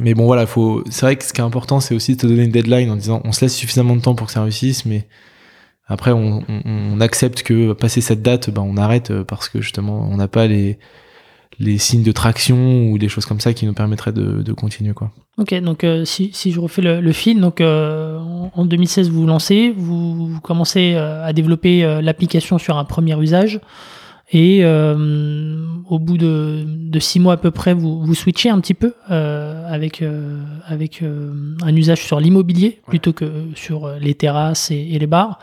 Mais bon, voilà, faut. C'est vrai que ce qui est important, c'est aussi de te donner une deadline en disant on se laisse suffisamment de temps pour que ça réussisse, mais après, on, on, accepte que passer cette date, ben, on arrête euh, parce que justement, on n'a pas les, les signes de traction ou des choses comme ça qui nous permettraient de, de continuer. Quoi. Ok, donc euh, si, si, je refais le, le fil, donc euh, en 2016, vous vous lancez, vous, vous commencez à développer l'application sur un premier usage. Et euh, au bout de, de, six mois à peu près, vous, vous switchez un petit peu euh, avec, euh, avec un usage sur l'immobilier plutôt que sur les terrasses et, les bars.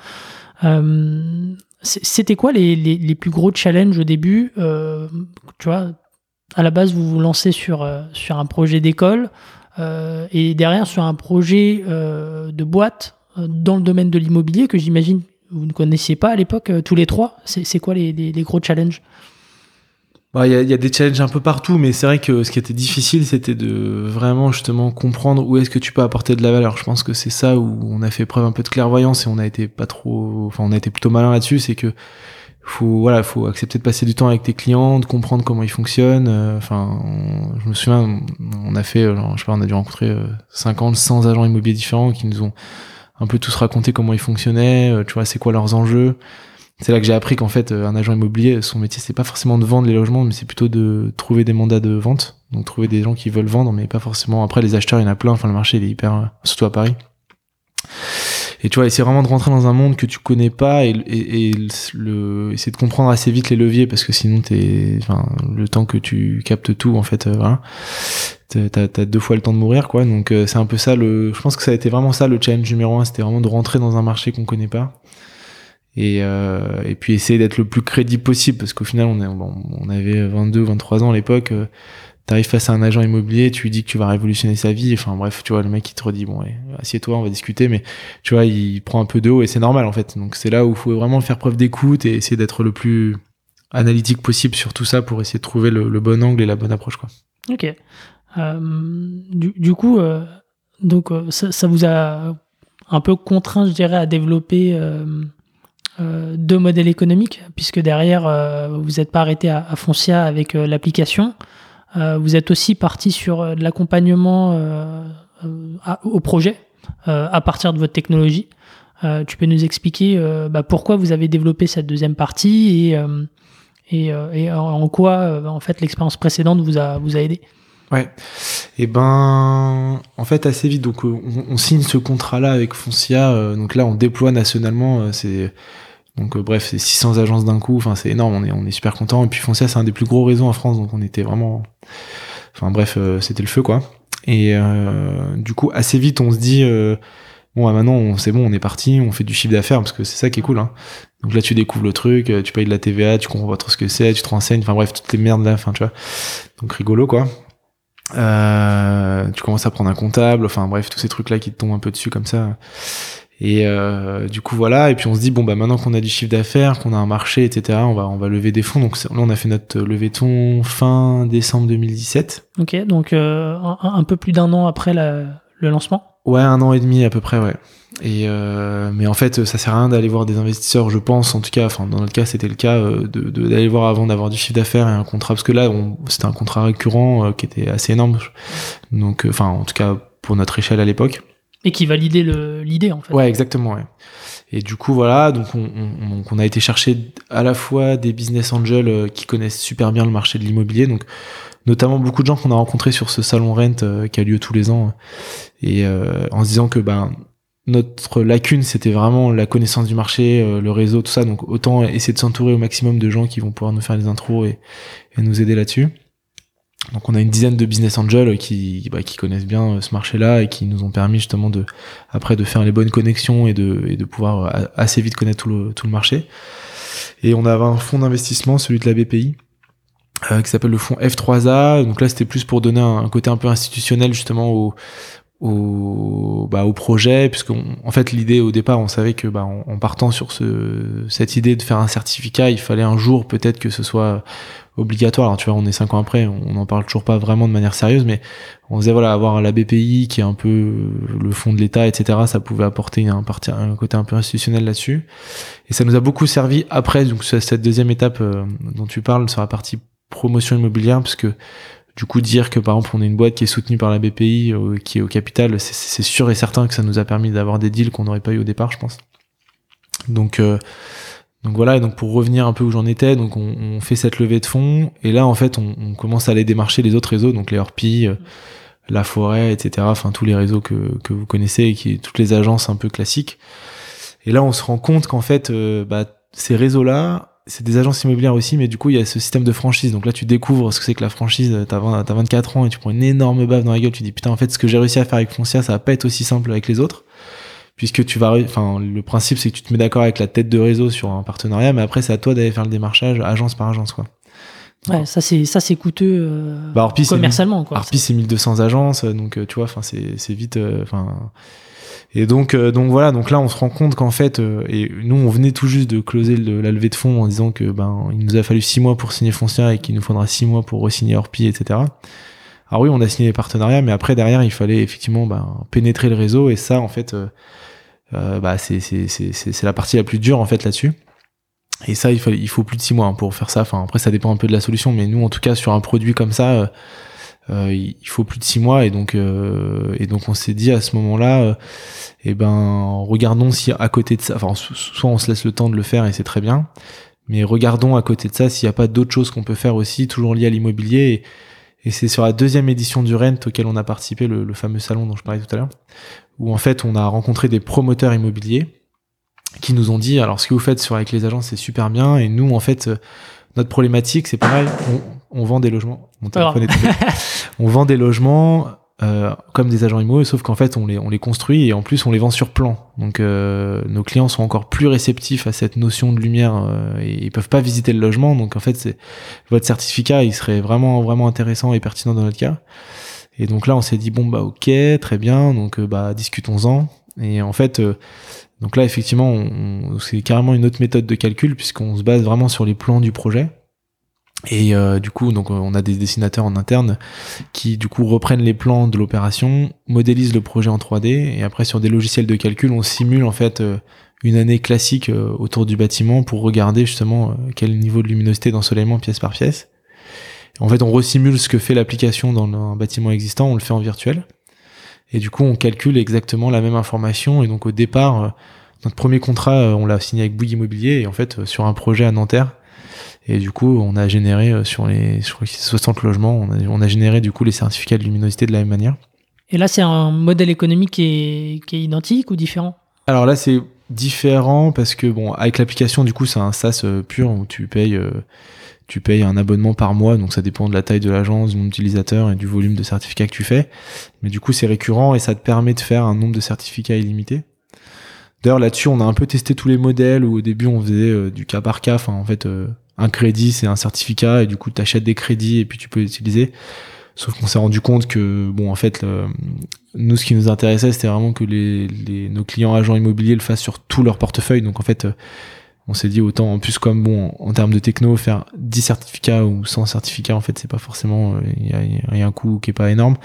C'était quoi les, les, les, plus gros challenges au début Tu vois, à la base, vous vous lancez sur, sur un projet d'école et derrière sur un projet de boîte dans le domaine de l'immobilier que j'imagine vous ne connaissiez pas à l'époque, euh, tous les trois C'est quoi les, gros challenges? Bah, il y, a, des challenges un peu partout, mais c'est vrai que ce qui était difficile, c'était de vraiment justement comprendre où est-ce que tu peux apporter de la valeur. Je pense que c'est ça où on a fait preuve un peu de clairvoyance et on a été pas trop, enfin on a été plutôt malin là-dessus, c'est que faut voilà, faut accepter de passer du temps avec tes clients, de comprendre comment ils fonctionnent. Euh, enfin, je me souviens, on a fait, euh, je sais pas, on a dû rencontrer 50, 100 agents immobiliers différents qui nous ont un peu tous raconter comment ils fonctionnaient, euh, tu vois, c'est quoi leurs enjeux. C'est là que j'ai appris qu'en fait, euh, un agent immobilier, son métier, c'est pas forcément de vendre les logements, mais c'est plutôt de trouver des mandats de vente. Donc trouver des gens qui veulent vendre, mais pas forcément. Après, les acheteurs, il y en a plein. Enfin, le marché, il est hyper, euh, surtout à Paris. Et tu vois, essayer vraiment de rentrer dans un monde que tu connais pas et, et, le, essayer de comprendre assez vite les leviers parce que sinon t'es, enfin, le temps que tu captes tout, en fait, voilà. T'as as deux fois le temps de mourir quoi. Donc euh, c'est un peu ça le je pense que ça a été vraiment ça le challenge numéro un c'était vraiment de rentrer dans un marché qu'on connaît pas. Et euh, et puis essayer d'être le plus crédible possible parce qu'au final on est bon, on avait 22 23 ans à l'époque euh, t'arrives face à un agent immobilier tu lui dis que tu vas révolutionner sa vie enfin bref tu vois le mec il te redit bon assieds-toi on va discuter mais tu vois il prend un peu de haut et c'est normal en fait donc c'est là où il faut vraiment faire preuve d'écoute et essayer d'être le plus analytique possible sur tout ça pour essayer de trouver le, bon angle et la bonne approche. Quoi. Ok. Du, coup, donc ça, ça, vous a un peu contraint, je dirais, à développer euh, deux modèles économiques, puisque derrière, euh, vous n'êtes pas arrêté à, Foncia avec euh, l'application. Vous êtes aussi parti sur de l'accompagnement au projet à partir de votre technologie. tu peux nous expliquer bah, pourquoi vous avez développé cette deuxième partie et, en quoi en fait l'expérience précédente vous a, aidé? Ouais. Et eh ben, en fait, assez vite, donc on, on signe ce contrat-là avec Foncia. donc là, on déploie nationalement. c'est donc euh, bref, c'est 600 agences d'un coup, enfin c'est énorme, on est, on est super content. Et puis Foncia, c'est un des plus gros réseaux en France, donc on était vraiment... Enfin bref, euh, c'était le feu quoi. Et euh, du coup, assez vite, on se dit, bon, bah, maintenant, c'est bon, on est parti, on fait du chiffre d'affaires, parce que c'est ça qui est cool. Hein. Donc là, tu découvres le truc, tu payes de la TVA, tu comprends pas trop ce que c'est, tu te renseignes, enfin bref, toutes les merdes là, enfin tu vois. Donc rigolo quoi. tu commences à prendre un comptable, enfin bref, tous ces trucs là qui te tombent un peu dessus comme ça. Et euh, du coup voilà, et puis on se dit bon bah maintenant qu'on a du chiffre d'affaires, qu'on a un marché, etc. On va on va lever des fonds. Donc là on a fait notre levée de fonds fin décembre 2017. Ok, donc euh, un, peu plus d'un an après la, le lancement. Ouais, un an et demi à peu près, ouais. Et euh, mais en fait, ça sert à rien d'aller voir des investisseurs, je pense. En tout cas, enfin dans notre cas, c'était le cas euh, de d'aller voir avant d'avoir du chiffre d'affaires et un contrat, parce que là, c'était un contrat récurrent euh, qui était assez énorme. Donc, enfin en tout cas pour notre échelle à l'époque. Et qui validait l'idée en fait. Ouais, exactement. Ouais. Et du coup, voilà, donc on, on, on, a été chercher à la fois des business angels euh, qui connaissent super bien le marché de l'immobilier, donc notamment beaucoup de gens qu'on a rencontrés sur ce salon Rent euh, qui a lieu tous les ans, et euh, en se disant que ben notre lacune c'était vraiment la connaissance du marché, le réseau, tout ça, donc autant essayer de s'entourer au maximum de gens qui vont pouvoir nous faire les intros et, et nous aider là-dessus. Donc on a une dizaine de business angels qui, bah, connaissent bien euh, ce marché-là et qui nous ont permis justement de après de faire les bonnes connexions et de, pouvoir euh, assez vite connaître tout le, tout le marché. Et on avait un fonds d'investissement, celui de la BPI, euh, qui s'appelle le fonds F3A. Donc là c'était plus pour donner un, côté un peu institutionnel justement au, au, bah, au projet, puisque en fait l'idée au départ, on savait que bah, en, partant sur ce, cette idée de faire un certificat, il fallait un jour peut-être que ce soit obligatoire. Alors tu vois, on est cinq ans après, on n'en parle toujours pas vraiment de manière sérieuse, mais on disait voilà, avoir la BPI qui est un peu le fond de l'État, etc. Ça pouvait apporter un côté un peu institutionnel là-dessus. Et ça nous a beaucoup servi après, donc cette deuxième étape euh, dont tu parles sur la partie promotion immobilière, parce que du coup dire que par exemple on est une boîte qui est soutenue par la BPI, euh, qui est au capital, c'est sûr et certain que ça nous a permis d'avoir des deals qu'on n'aurait pas eu au départ, je pense. Donc euh, donc voilà, et donc pour revenir un peu où j'en étais, donc on, fait cette levée de fonds, et là en fait on, commence à aller démarcher les autres réseaux, donc les Orpi, euh, la forêt, etc. Enfin tous les réseaux que, que vous connaissez et qui toutes les agences un peu classiques. Et là on se rend compte qu'en fait euh, bah, ces réseaux-là, c'est des agences immobilières aussi, mais du coup il y a ce système de franchise. Donc là tu découvres ce que c'est que la franchise, t'as as 24 ans et tu prends une énorme baffe dans la gueule, tu dis putain en fait ce que j'ai réussi à faire avec Foncia, ça va pas être aussi simple avec les autres puisque tu vas, enfin, le principe c'est que tu te mets d'accord avec la tête de réseau sur un partenariat, mais après c'est à toi d'aller faire le démarchage agence par agence, quoi. Ouais, ça c'est ça c'est coûteux euh, bah, commercialement quoi. Arpi c'est 1200 agences, donc euh, tu vois, enfin c'est c'est vite, euh, enfin. et donc donc voilà, donc là on se rend compte qu'en fait, et nous on venait tout juste de closer la levée de fonds en disant que ben il nous a fallu six mois pour signer Foncia et qu'il nous faudra six mois pour re-signer Orpi, etc. Alors oui, on a signé les partenariats, mais après derrière il fallait effectivement ben, pénétrer le réseau et ça en fait euh, bah, c'est la partie la plus dure en fait là-dessus. Et ça, il faut, plus de six mois hein, pour faire ça. Enfin, après, ça dépend un peu de la solution, mais nous, en tout cas, sur un produit comme ça, euh, euh il faut plus de six mois. Et donc, euh, et donc, on s'est dit à ce moment-là, eh ben, regardons si à côté de ça, enfin, soit on se laisse le temps de le faire et c'est très bien, mais regardons à côté de ça s'il n'y a pas d'autres choses qu'on peut faire aussi, toujours liées à l'immobilier. Et, et c'est sur la deuxième édition du Rent auquel on a participé, le, le fameux salon dont je parlais tout à l'heure, où en fait on a rencontré des promoteurs immobiliers qui nous ont dit alors ce que vous faites sur avec les agences c'est super bien. Et nous en fait euh, notre problématique c'est pareil. On, on, vend des logements. On vend des logements euh, comme des agents immobiliers sauf qu'en fait on les on les construit et en plus on les vend sur plan. Donc euh, nos clients sont encore plus réceptifs à cette notion de lumière euh, et ils peuvent pas visiter le logement. Donc en fait c'est votre certificat il serait vraiment vraiment intéressant et pertinent dans notre cas. Et donc là, on s'est dit bon bah ok, très bien, donc euh, bah discutons-en. Et en fait, euh, donc là effectivement, c'est carrément une autre méthode de calcul puisqu'on se base vraiment sur les plans du projet. Et euh, du coup, donc on a des dessinateurs en interne qui du coup reprennent les plans de l'opération, modélisent le projet en 3D et après sur des logiciels de calcul, on simule en fait euh, une année classique euh, autour du bâtiment pour regarder justement quel niveau de luminosité d'ensoleillement pièce par pièce. En fait, on resimule ce que fait l'application dans un bâtiment existant, on le fait en virtuel. Et du coup, on calcule exactement la même information. Et donc au départ, notre premier contrat, on l'a signé avec Bouygues Immobilier et en fait sur un projet à Nanterre et du coup, on a généré euh, sur les, 60 logements, on a, généré du coup les certificats de luminosité de la même manière. Et là, c'est un modèle économique qui est, qui est identique ou différent? Alors là, c'est différent parce que bon, avec l'application, du coup, c'est un SaaS euh, pur où tu payes, euh, tu payes un abonnement par mois, donc ça dépend de la taille de l'agence, du nombre d'utilisateurs et du volume de certificats que tu fais. Mais du coup, c'est récurrent et ça te permet de faire un nombre de certificats illimité. D'ailleurs, là-dessus, on a un peu testé tous les modèles où au début, on faisait du cas par cas. Enfin, en fait, un crédit, c'est un certificat, et du coup, tu achètes des crédits et puis tu peux les utiliser. Sauf qu'on s'est rendu compte que, bon, en fait, nous, ce qui nous intéressait, c'était vraiment que les, nos clients agents immobiliers le fassent sur tout leur portefeuille. Donc, en fait, on s'est dit autant, en plus, comme bon, en, termes de techno, faire 10 certificats ou 100 certificats, en fait, c'est pas forcément, il y, a, un coût qui est pas énorme.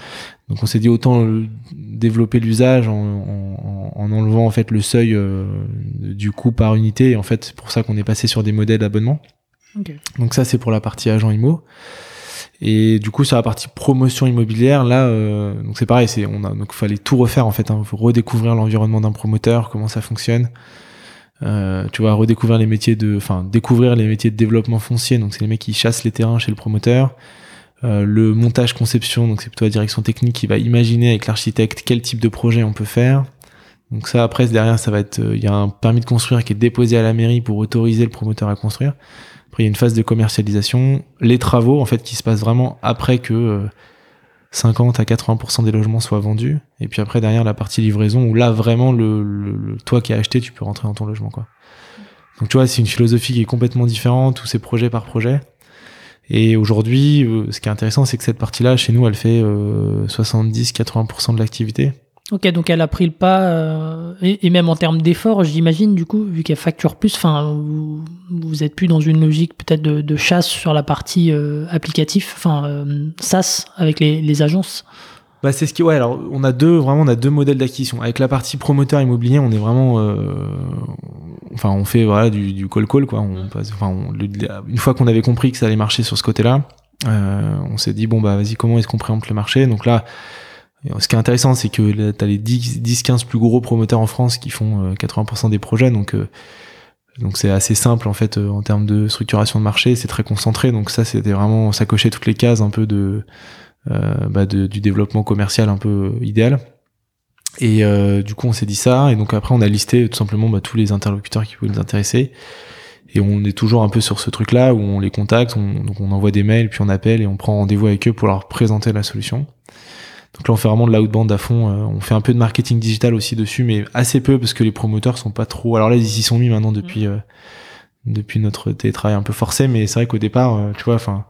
Donc, on s'est dit autant développer l'usage en, en, enlevant, en fait, le seuil euh, du coût par unité. Et en fait, c'est pour ça qu'on est passé sur des modèles d'abonnement. Donc ça, c'est pour la partie agent IMO. Et du coup, sur la partie promotion immobilière, là, euh, donc c'est pareil, c'est on a donc fallait tout refaire en fait. Hein, faut redécouvrir l'environnement d'un promoteur, comment ça fonctionne. Euh, tu vois, redécouvrir les métiers de, enfin, découvrir les métiers de développement foncier. Donc c'est les mecs qui chassent les terrains chez le promoteur. Euh, le montage conception, donc c'est plutôt la direction technique qui va imaginer avec l'architecte quel type de projet on peut faire. Donc ça, après, derrière, ça va être, il y a un permis de construire qui est déposé à la mairie pour autoriser le promoteur à construire. Après, il y a une phase de commercialisation, les travaux en fait qui se passent vraiment après que 50 euh, à 80% des logements soient vendus. Et puis après derrière la partie livraison où là vraiment le, toi qui as acheté, tu peux rentrer dans ton logement quoi. Donc tu vois, c'est une philosophie qui est complètement différente, tous ces projets par projet. Et aujourd'hui, euh, ce qui est intéressant, c'est que cette partie-là, chez nous, elle fait 70-80% euh, de l'activité. Ok, donc elle a pris le pas, euh, et, même en termes d'efforts, j'imagine, du coup, vu qu'elle facture plus, enfin, vous, vous êtes plus dans une logique peut-être de, chasse sur la partie euh, applicatif, enfin, euh, SaaS avec les, agences. Bah c'est ce qui ouais alors on a deux vraiment on a deux modèles d'acquisition. Avec la partie promoteur immobilier on est vraiment enfin on fait voilà du, du call call quoi. On passe enfin une fois qu'on avait compris que ça allait marcher sur ce côté là on s'est dit bon bah vas-y comment est-ce qu'on préempte le marché? Donc là ce qui est intéressant, c'est que tu as les 10-15 plus gros promoteurs en France qui font 80% euh, des projets, donc euh, donc c'est assez simple en fait euh, en termes de structuration de marché, c'est très concentré, donc ça c'était vraiment ça cochait toutes les cases un peu de, bah du développement commercial un peu idéal. Et du coup on s'est dit ça, et donc après on a listé tout simplement bah, tous les interlocuteurs qui pouvaient nous intéresser. Et on est toujours un peu sur ce truc-là où on les contacte, on, donc on envoie des mails, puis on appelle et on prend rendez-vous avec eux pour leur présenter la solution. Donc là, on fait vraiment de l'outbound à fond. Euh, on fait un peu de marketing digital aussi dessus, mais assez peu parce que les promoteurs sont pas trop. Alors là, ils y sont mis maintenant depuis mm. euh, depuis notre télétravail un peu forcé, mais c'est vrai qu'au départ, euh, tu vois, enfin,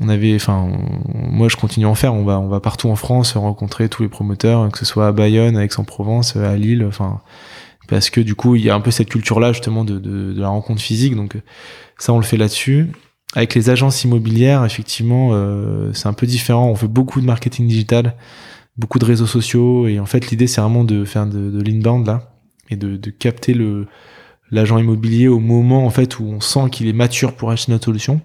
on avait, enfin, moi, je continue à en faire. On va on va partout en France rencontrer tous les promoteurs, que ce soit à Bayonne, à Aix-en-Provence, à Lille, enfin, parce que du coup, il y a un peu cette culture-là justement de, de, de la rencontre physique. Donc ça, on le fait là-dessus. Avec les agences immobilières, effectivement, euh, c'est un peu différent. On fait beaucoup de marketing digital, beaucoup de réseaux sociaux, et en fait, l'idée, c'est vraiment de faire de, de l'inbound là, et de, de capter le l'agent immobilier au moment en fait où on sent qu'il est mature pour acheter notre solution.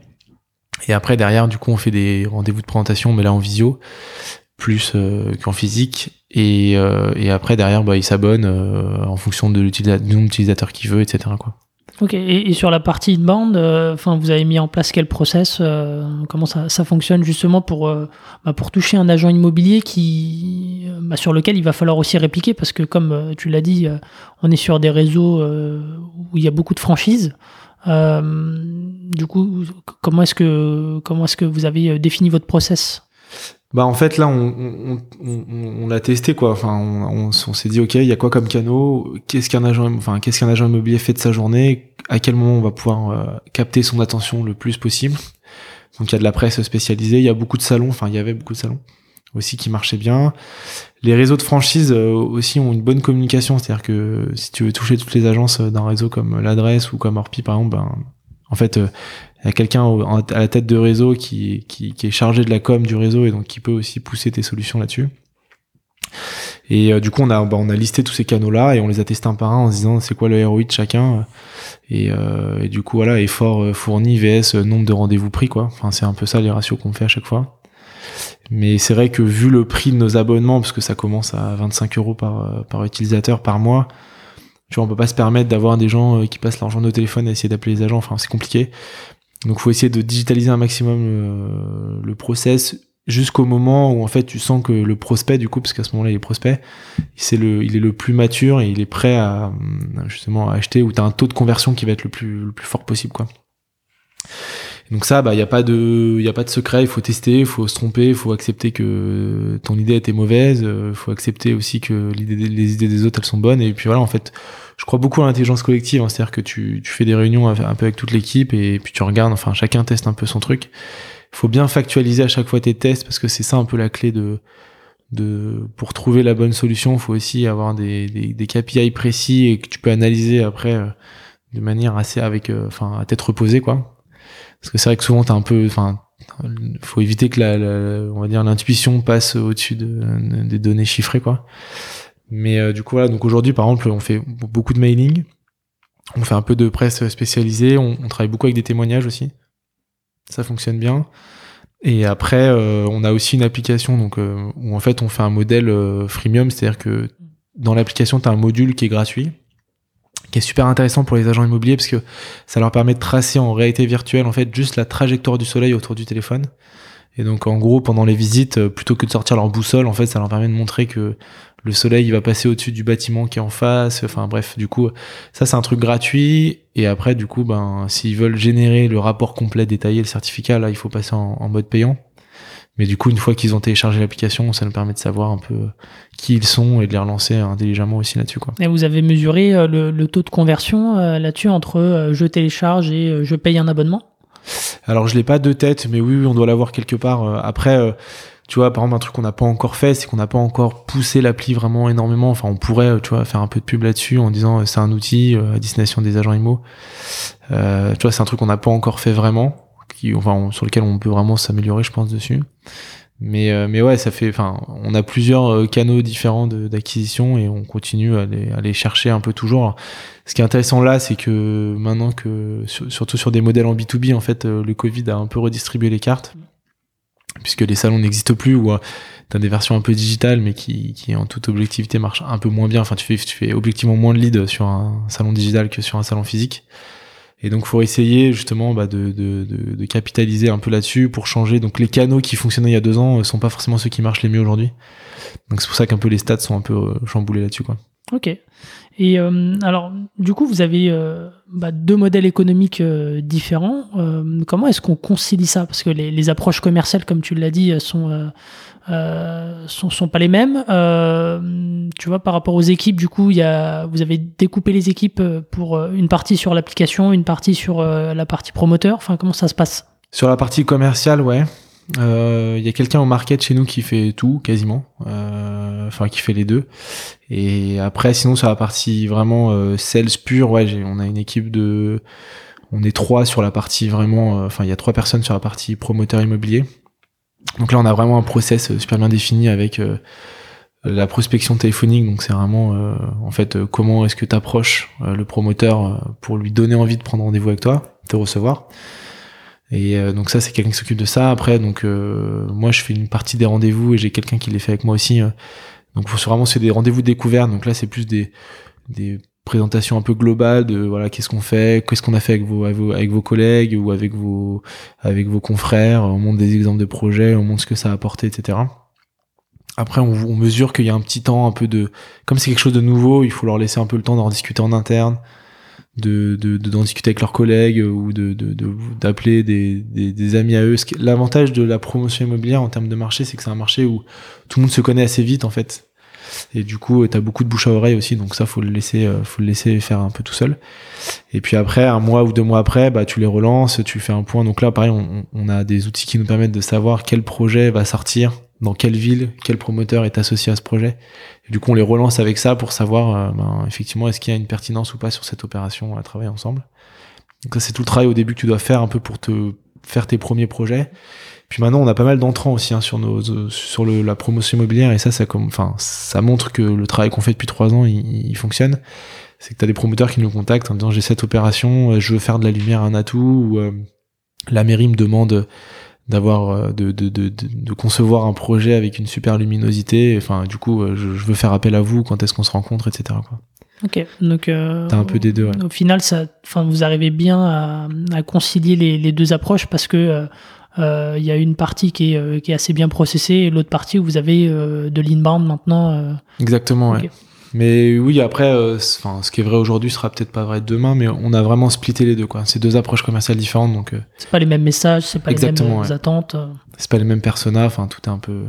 Et après, derrière, du coup, on fait des rendez-vous de présentation, mais là en visio, plus euh, qu'en physique. Et, euh, et après, derrière, bah, il s'abonne euh, en fonction de l'utilisateur, du nombre d'utilisateurs qu'il veut, etc. Quoi. Ok, et, sur la partie inbound, euh, enfin, vous avez mis en place quel process euh, Comment ça, ça, fonctionne justement pour, euh, bah, pour toucher un agent immobilier qui, bah, sur lequel il va falloir aussi répliquer Parce que, comme tu l'as dit, on est sur des réseaux où il y a beaucoup de franchises. du coup, comment est-ce que, comment est-ce que vous avez défini votre process? Bah en fait là on, on, on, on l'a testé quoi. Enfin on, s'est dit ok il y a quoi comme canaux Qu'est-ce qu'un agent enfin qu'est-ce qu'un agent immobilier fait de sa journée? À quel moment on va pouvoir euh, capter son attention le plus possible? Donc il y a de la presse spécialisée, il y a beaucoup de salons. Enfin il y avait beaucoup de salons aussi qui marchaient bien. Les réseaux de franchise euh, aussi ont une bonne communication, c'est-à-dire que si tu veux toucher toutes les agences d'un réseau comme l'adresse ou comme Orpi par exemple, ben en fait y a quelqu'un à la tête de réseau qui, qui, qui, est chargé de la com du réseau et donc qui peut aussi pousser tes solutions là-dessus. Et euh, du coup, on a, bah, on a listé tous ces canaux-là et on les a testés un par un en se disant c'est quoi le ROI de chacun? Et, euh, du coup, voilà, effort euh, fourni vs nombre de rendez-vous pris, quoi. Enfin, c'est un peu ça les ratios qu'on fait à chaque fois. Mais c'est vrai que vu le prix de nos abonnements, parce que ça commence à 25 euros par, par utilisateur par mois, tu vois, on peut pas se permettre d'avoir des gens qui passent l'argent de téléphone à essayer d'appeler les agents. Enfin, c'est compliqué. Donc, faut essayer de digitaliser un maximum le, le process jusqu'au moment où en fait tu sens que le prospect du coup parce qu'à ce moment-là il est prospect c'est le il est le plus mature et il est prêt à justement à acheter où tu as un taux de conversion qui va être le plus le plus fort possible quoi. Donc ça bah il y a pas de il y a pas de secret il faut tester il faut se tromper il faut accepter que ton idée était mauvaise il euh, faut accepter aussi que les idées des autres elles sont bonnes. Et puis voilà en fait je crois beaucoup à l'intelligence collective hein. c'est-à-dire que tu, tu fais des réunions un peu avec toute l'équipe et puis tu regardes enfin chacun teste un peu son truc faut bien factualiser à chaque fois tes tests parce que c'est ça un peu la clé de de pour trouver la bonne solution. Il faut aussi avoir des, des, des, KPI précis et que tu peux analyser après euh, de manière assez avec euh, enfin à tête reposée quoi. Parce que c'est vrai que souvent t'as un peu enfin faut éviter que la, on va dire l'intuition passe au-dessus de, des données chiffrées quoi. Mais euh, du coup voilà donc aujourd'hui par exemple on fait beaucoup de mailing, on fait un peu de presse spécialisée, on, on travaille beaucoup avec des témoignages aussi ça fonctionne bien. Et après, euh, on a aussi une application donc euh, où en fait on fait un modèle euh, freemium, c'est-à-dire que dans l'application, tu as un module qui est gratuit, qui est super intéressant pour les agents immobiliers parce que ça leur permet de tracer en réalité virtuelle en fait juste la trajectoire du soleil autour du téléphone. Et donc en gros, pendant les visites, plutôt que de sortir leur boussole, en fait, ça leur permet de montrer que le soleil il va passer au-dessus du bâtiment qui est en face. Enfin bref, du coup, ça c'est un truc gratuit. Et après, du coup, ben s'ils veulent générer le rapport complet détaillé, le certificat, là, il faut passer en, mode payant. Mais du coup, une fois qu'ils ont téléchargé l'application, ça nous permet de savoir un peu qui ils sont et de les relancer intelligemment aussi là-dessus. Quoi. Et vous avez mesuré euh, le, taux de conversion euh, là-dessus entre euh, je télécharge et je paye un abonnement? Alors, je l'ai pas de tête, mais oui, oui on doit l'avoir quelque part. Après, tu vois, par exemple, un truc qu'on n'a pas encore fait, c'est qu'on n'a pas encore poussé l'appli vraiment énormément. Enfin, on pourrait, tu vois, faire un peu de pub là-dessus en disant euh, c'est un outil euh, à destination des agents IMO. Euh, tu vois, c'est un truc qu'on n'a pas encore fait vraiment, qui, enfin, sur lequel on peut vraiment s'améliorer, je pense, dessus. Mais, euh, mais ouais, ça fait, enfin, on a plusieurs canaux différents d'acquisition et on continue à les chercher un peu toujours. ce qui est intéressant là, c'est que maintenant que, surtout sur des modèles en B2B, en fait, le Covid a un peu redistribué les cartes puisque les salons n'existent plus ou euh, t'as des versions un peu digitales mais qui, qui en toute objectivité marchent un peu moins bien. Enfin, tu fais, tu fais objectivement moins de leads sur un salon digital que sur un salon physique. Et donc, faut essayer justement bah, de, de, de, capitaliser un peu là-dessus pour changer. Donc, les canaux qui fonctionnaient il y a deux ans euh, sont pas forcément ceux qui marchent les mieux aujourd'hui. Donc, c'est pour ça qu'un peu les stats sont un peu euh, chamboulés là-dessus, quoi. Ok. Et euh, alors, du coup, vous avez euh, bah, deux modèles économiques euh, différents. comment est-ce qu'on concilie ça? Parce que les, les, approches commerciales, comme tu l'as dit, sont, sont, sont pas les mêmes. tu vois, par rapport aux équipes, du coup, y a, vous avez découpé les équipes pour une partie sur l'application, une partie sur la partie promoteur. Enfin, comment ça se passe? Sur la partie commerciale, ouais. Il euh, y a quelqu'un au market chez nous qui fait tout quasiment, euh, enfin qui fait les deux. Et après, sinon sur la partie vraiment euh, sales pure, ouais, on a une équipe de, on est trois sur la partie vraiment, enfin il y a trois personnes sur la partie promoteur immobilier. Donc là, on a vraiment un process super bien défini avec la prospection téléphonique. Donc c'est vraiment, en fait, comment est-ce que tu approches le promoteur pour lui donner envie de prendre rendez-vous avec toi, te recevoir. Et euh, donc ça, c'est quelqu'un qui s'occupe de ça. Après, donc euh, moi, je fais une partie des rendez-vous et j'ai quelqu'un qui les fait avec moi aussi. Euh. donc vraiment, c'est des rendez-vous découverts. Donc là, c'est plus des, des présentations un peu globales de voilà qu'est-ce qu'on fait, qu'est-ce qu'on a fait avec vos, avec vos, collègues ou avec vos avec vos confrères. On montre des exemples de projets, on montre ce que ça a apporté, etc. Après, on mesure qu'il y a un petit temps, un peu de, comme c'est quelque chose de nouveau, il faut leur laisser un peu le temps d'en discuter en interne de d'en discuter avec leurs collègues ou de d'appeler des, des, des, amis à eux. L'avantage de la promotion immobilière en termes de marché, c'est que c'est un marché où tout le monde se connaît assez vite en fait. Et du coup, tu as beaucoup de bouche à oreille aussi, donc ça faut le laisser euh, faut le laisser faire un peu tout seul. Et puis après, un mois ou deux mois après, bah tu les relances, tu fais un point. Donc là, pareil, on, on a des outils qui nous permettent de savoir quel projet va sortir dans quelle ville, quel promoteur est associé à ce projet. Et du coup, on les relance avec ça pour savoir, euh, ben, effectivement, est-ce qu'il y a une pertinence ou pas sur cette opération à travailler ensemble. Donc ça c'est tout le travail au début que tu dois faire un peu pour te faire tes premiers projets. Puis maintenant, on a pas mal d'entrants aussi hein, sur nos sur le, la promotion immobilière et ça, ça comme, enfin, ça montre que le travail qu'on fait depuis trois ans, il, il fonctionne. C'est que tu as des promoteurs qui nous contactent en disant j'ai cette opération, euh, je veux faire de la lumière un atout ou euh, la mairie me demande d'avoir euh, de, de, de, de, concevoir un projet avec une super luminosité. Enfin, du coup, je, je veux faire appel à vous. Quand est-ce qu'on se rencontre, etc. Quoi. Ok, donc euh, t'as un peu des deux. Ouais. Au final, ça, enfin, vous arrivez bien à, à concilier les, les, deux approches parce que il euh, y a une partie qui est, euh, qui est assez bien processée et l'autre partie où vous avez euh, de l'inbound maintenant. Exactement, okay. ouais. Mais oui, après, enfin, ce qui est vrai aujourd'hui sera peut-être pas vrai demain, mais on a vraiment splitté les deux, quoi. C'est deux approches commerciales différentes, donc. c'est pas les mêmes messages, c'est pas les mêmes ouais. attentes. C'est pas les mêmes personas, enfin, tout est un peu.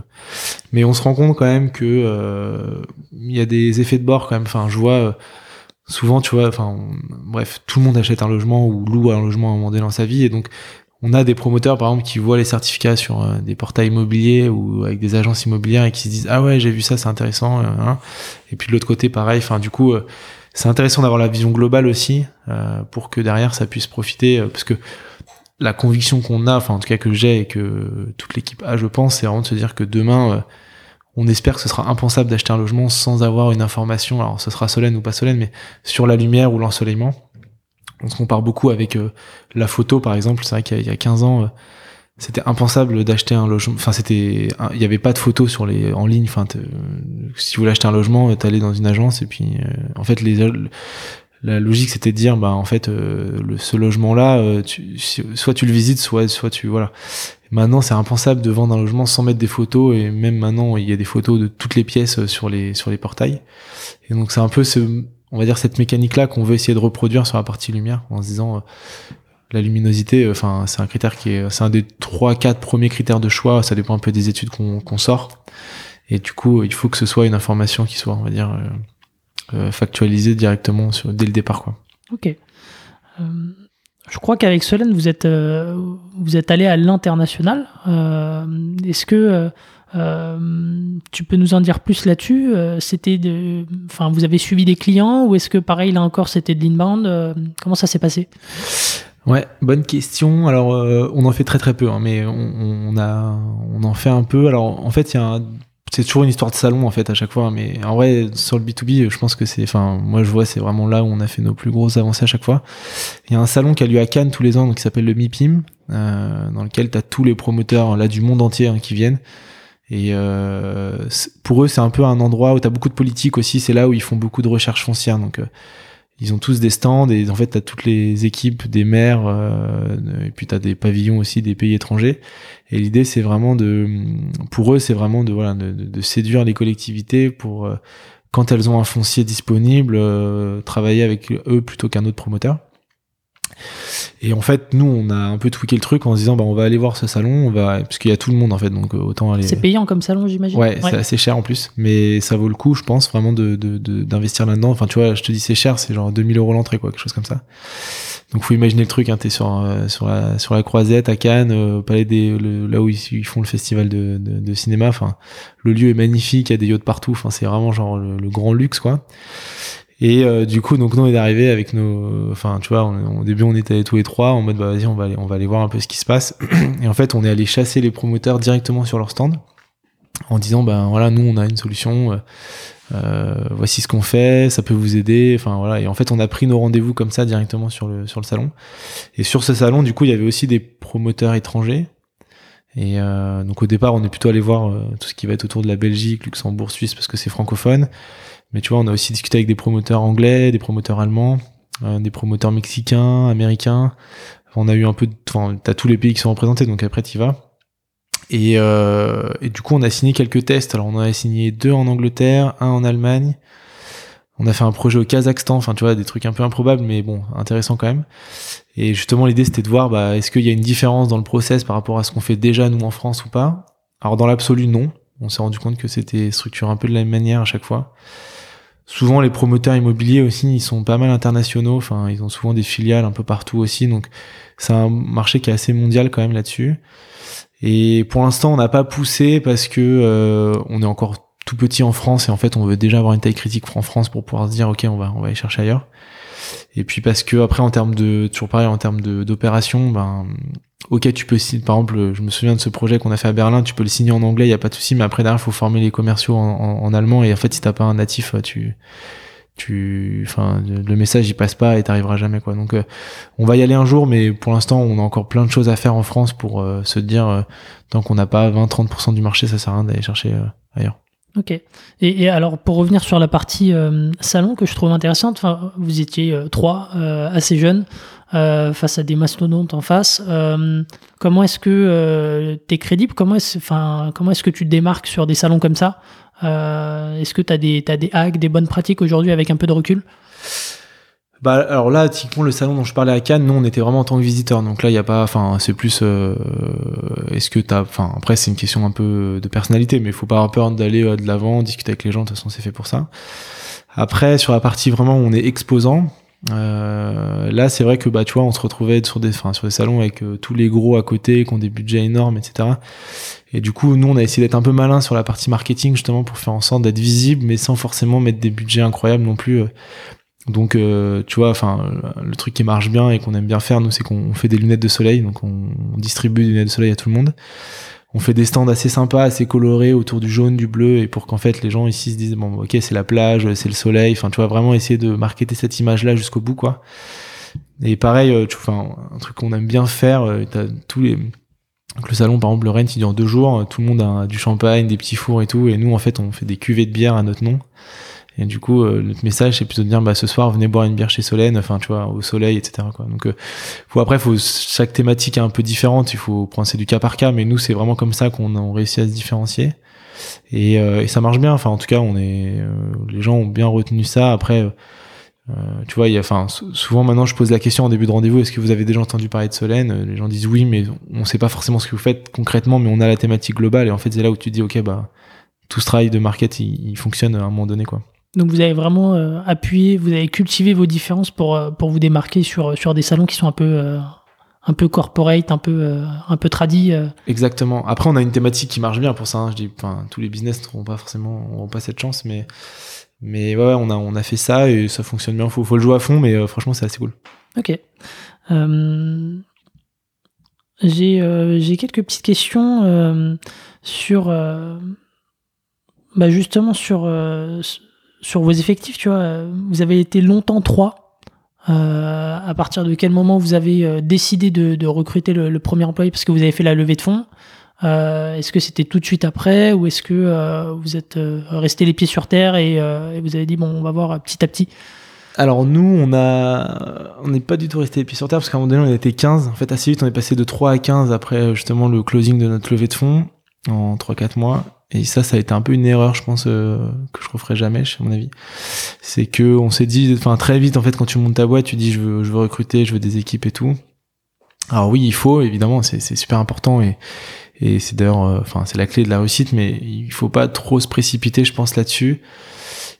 Mais on se rend compte quand même que il y a des effets de bord quand même. Enfin, je vois souvent, tu vois, enfin, bref, tout le monde achète un logement ou loue un logement à un moment donné dans sa vie, et donc on a des promoteurs par exemple qui voient les certificats sur euh, des portails immobiliers ou avec des agences immobilières et qui se disent ah ouais j'ai vu ça c'est intéressant euh, hein. et puis de l'autre côté pareil enfin du coup euh, c'est intéressant d'avoir la vision globale aussi euh, pour que derrière ça puisse profiter parce que la conviction qu'on a enfin en tout cas que j'ai et que toute l'équipe a je pense c'est vraiment de se dire que demain on espère que ce sera impensable d'acheter un logement sans avoir une information alors ce sera solenne ou pas solenne mais sur la lumière ou l'ensoleillement on se compare beaucoup avec euh, la photo, par exemple. C'est vrai qu'il y, a 15 ans, euh, c'était impensable d'acheter un logement. Enfin, c'était, il n'y avait pas de photos sur les en ligne. Enfin, si vous voulez acheter un logement, t'allais dans une agence et puis, euh, en fait, les la logique c'était de dire bah en fait le, ce logement là tu, soit tu le visites soit soit tu voilà maintenant c'est impensable de vendre un logement sans mettre des photos et même maintenant il y a des photos de toutes les pièces sur les sur les portails et donc c'est un peu ce on va dire cette mécanique là qu'on veut essayer de reproduire sur la partie lumière en se disant euh, la luminosité euh, enfin c'est un critère qui est c'est un des trois quatre premiers critères de choix. Ça dépend un peu des études qu'on sort. Et du coup il faut que ce soit une information qui soit on va dire euh, euh factualisée directement sur, dès le départ quoi. Ok. Euh, je crois qu'avec Solène vous êtes vous êtes allé à l'international. Est-ce que euh, tu peux nous en dire plus là-dessus euh, C'était, enfin, vous avez suivi des clients ou est-ce que pareil là encore c'était de l'inbound euh, Comment ça s'est passé? Ouais, bonne question. Alors, euh, on en fait très très peu, hein, mais on, on, a, on en fait un peu. Alors, en fait, il y a un, c'est toujours une histoire de salon en fait à chaque fois, mais en vrai sur le B2B, je pense que c'est, enfin, moi je vois c'est vraiment là où on a fait nos plus grosses avancées à chaque fois. Il y a un salon qui a lieu à Cannes tous les ans, donc qui s'appelle le MIPIM, euh, dans lequel tu as tous les promoteurs là du monde entier hein, qui viennent. Et euh, pour eux, c'est un peu un endroit où tu as beaucoup de politique aussi. C'est là où ils font beaucoup de recherche foncière. Donc, euh, ils ont tous des stands et en fait, tu as toutes les équipes des maires euh, et puis tu as des pavillons aussi des pays étrangers. Et l'idée, c'est vraiment de, pour eux, c'est vraiment de voilà, de, de, séduire les collectivités pour euh, quand elles ont un foncier disponible, euh, travailler avec eux plutôt qu'un autre promoteur. Et en fait, nous, on a un peu tweaké le truc en se disant, bah, on va aller voir ce salon, on va, parce qu'il y a tout le monde en fait, donc euh, autant aller. C'est payant comme salon, j'imagine. Ouais, ouais. c'est assez cher en plus, mais ça vaut le coup, je pense, vraiment de, d'investir de, là-dedans. Enfin, tu vois, je te dis c'est cher, c'est genre 2000 euros l'entrée, quoi, quelque chose comme ça. Donc, faut imaginer le truc, hein, t'es sur euh, sur la sur la Croisette à Cannes, euh, au palais des, le, là où ils, font le festival de, de, de cinéma. Enfin, le lieu est magnifique, il y a des yachts partout. Enfin, c'est vraiment genre le, le grand luxe, quoi. Et euh, du coup, donc nous on est arrivé avec nos, enfin tu vois, au début on était tous les trois en mode bah vas-y on va aller, on va aller voir un peu ce qui se passe. Et en fait, on est allé chasser les promoteurs directement sur leur stand en disant ben voilà nous on a une solution, euh, euh, voici ce qu'on fait, ça peut vous aider. Enfin voilà. Et en fait, on a pris nos rendez-vous comme ça directement sur le sur le salon. Et sur ce salon, du coup, il y avait aussi des promoteurs étrangers. Et euh, donc au départ, on est plutôt allé voir euh, tout ce qui va être autour de la Belgique, Luxembourg, Suisse parce que c'est francophone. Mais tu vois, on a aussi discuté avec des promoteurs anglais, des promoteurs allemands, euh, des promoteurs mexicains, américains. On a eu un peu, enfin, t'as tous les pays qui sont représentés, donc après t'y vas. Et, euh, et, du coup, on a signé quelques tests. Alors, on en a signé deux en Angleterre, un en Allemagne. On a fait un projet au Kazakhstan. Enfin, tu vois, des trucs un peu improbables, mais bon, intéressant quand même. Et justement, l'idée, c'était de voir, bah, est-ce qu'il y a une différence dans le process par rapport à ce qu'on fait déjà nous en France ou pas? Alors, dans l'absolu, non. On s'est rendu compte que c'était structuré un peu de la même manière à chaque fois souvent les promoteurs immobiliers aussi ils sont pas mal internationaux. Enfin ils ont souvent des filiales un peu partout aussi. Donc c'est un marché qui est assez mondial quand même là-dessus. Et pour l'instant on n'a pas poussé parce que euh, on est encore tout petit en France et en fait on veut déjà avoir une taille critique en France pour pouvoir se dire ok on va on va aller chercher ailleurs Et puis parce que après en termes de toujours pareil en termes d'opération, ben ok tu peux signer par exemple je me souviens de ce projet qu'on a fait à Berlin, tu peux le signer en anglais, il y a pas de souci, mais après derrière faut former les commerciaux en, en, allemand. Et en fait si t'as pas un natif tu tu enfin le message il passe pas et t'arriveras jamais quoi. Donc euh, on va y aller un jour mais pour l'instant on a encore plein de choses à faire en France pour euh, se dire euh, tant qu'on n'a pas 20-30% du marché ça sert à rien d'aller chercher ailleurs Ok. Et, et, alors, pour revenir sur la partie euh, salon que je trouve intéressante, vous étiez euh, trois, euh, assez jeunes, face à des mastodontes en face. comment est-ce que tu es crédible? Comment est-ce, comment est-ce que tu te démarques sur des salons comme ça? Est-ce que tu as des, as des hacks, des bonnes pratiques aujourd'hui avec un peu de recul? Bah alors là, typiquement le salon dont je parlais à Cannes, nous on était vraiment en tant que visiteur. Donc là, il y a pas, enfin c'est plus, euh, est-ce que t'as, enfin après c'est une question un peu de personnalité, mais il faut pas avoir peur d'aller euh, de l'avant, discuter avec les gens. De toute façon, c'est fait pour ça. Après sur la partie vraiment où on est exposant, euh, là c'est vrai que bah tu vois, on se retrouvait sur des, enfin sur des salons avec euh, tous les gros à côté, qui ont des budgets énormes, etc. Et du coup, nous on a essayé d'être un peu malin sur la partie marketing justement pour faire en sorte d'être visible, mais sans forcément mettre des budgets incroyables non plus donc, euh, tu vois, enfin, le truc qui marche bien et qu'on aime bien faire, nous, c'est qu'on fait des lunettes de soleil. Donc, on, distribue des lunettes de soleil à tout le monde. On fait des stands assez sympas, assez colorés autour du jaune, du bleu, et pour qu'en fait les gens ici se disent bon, ok, c'est la plage, c'est le soleil. Enfin, tu vois, vraiment essayer de marketer cette image-là jusqu'au bout, quoi. Et pareil, euh, tu vois, un truc qu'on aime bien faire, euh, t'as tous les le salon, par exemple, le Rennes, il dure deux jours. Tout le monde a du champagne, des petits fours et tout. Et nous, en fait, on fait des cuvées de bière à notre nom. Et du coup, euh, notre message, c'est plutôt de dire, bah, ce soir, venez boire une bière chez Solène, enfin, tu vois, au soleil, etc., quoi. Donc, euh, faut, après, faut, chaque thématique est un peu différente, il faut prendre, c'est du cas par cas, mais nous, c'est vraiment comme ça qu'on a réussi à se différencier. Et, euh, et, ça marche bien, enfin, en tout cas, on est, les gens ont bien retenu ça. Après, tu vois, il y a, enfin, souvent maintenant, je pose la question en début de rendez-vous, est-ce que vous avez déjà entendu parler de Solène? Les gens disent oui, mais on sait pas forcément ce que vous faites concrètement, mais on a la thématique globale, et en fait, c'est là où tu dis, ok, bah, tout ce travail de market, il, il fonctionne à un moment donné, quoi. Donc vous avez vraiment euh, appuyé, vous avez cultivé vos différences pour, euh, pour vous démarquer sur, sur des salons qui sont un peu, euh, un peu corporate, un peu, un peu tradis. Exactement. Après, on a une thématique qui marche bien pour ça. Hein. Je dis, tous les business n'auront pas forcément, pas cette chance, mais, mais ouais, on a, on a fait ça et ça fonctionne bien. Faut, faut le jouer à fond, mais franchement, c'est assez cool. Ok. j'ai, j'ai quelques petites questions sur, bah justement sur sur vos effectifs, tu vois, vous avez été longtemps trois. Euh, à partir de quel moment vous avez euh, décidé de, recruter le, premier employé parce que vous avez fait la levée de fonds? Euh, Est-ce que c'était tout de suite après ou est-ce que vous êtes resté les pieds sur terre et, vous avez dit bon on va voir petit à petit? Alors nous, on a, on n'est pas du tout resté les pieds sur terre parce qu'à un moment donné, on était 15. En fait, assez vite, on est passé de 3 à 15 après justement le closing de notre levée de fonds en 3-4 mois. Et ça, ça a été un peu une erreur, je pense, euh, que je referai jamais, à mon avis. C'est que on s'est dit, enfin très vite, en fait, quand tu montes ta boîte, tu dis, je veux, je veux recruter, je veux des équipes et tout. Alors oui, il faut, évidemment, c'est super important et, et c'est d'ailleurs, euh, enfin, c'est la clé de la réussite, mais il faut pas trop se précipiter, je pense, là-dessus.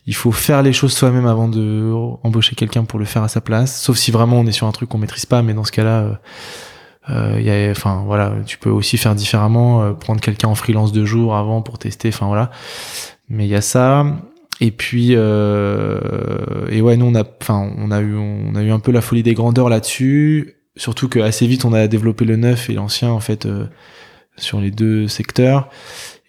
Il faut faire les choses soi-même avant de embaucher quelqu'un pour le faire à sa place. Sauf si vraiment on est sur un truc qu'on maîtrise pas, mais dans ce cas-là, euh, euh, y a, enfin voilà, tu peux aussi faire différemment, euh, prendre quelqu'un en freelance deux jours avant pour tester, enfin voilà. Mais il y a ça. Et puis euh, et ouais, nous on a, enfin on a eu, on a eu un peu la folie des grandeurs là-dessus. Surtout que assez vite on a développé le neuf et l'ancien en fait euh, sur les deux secteurs.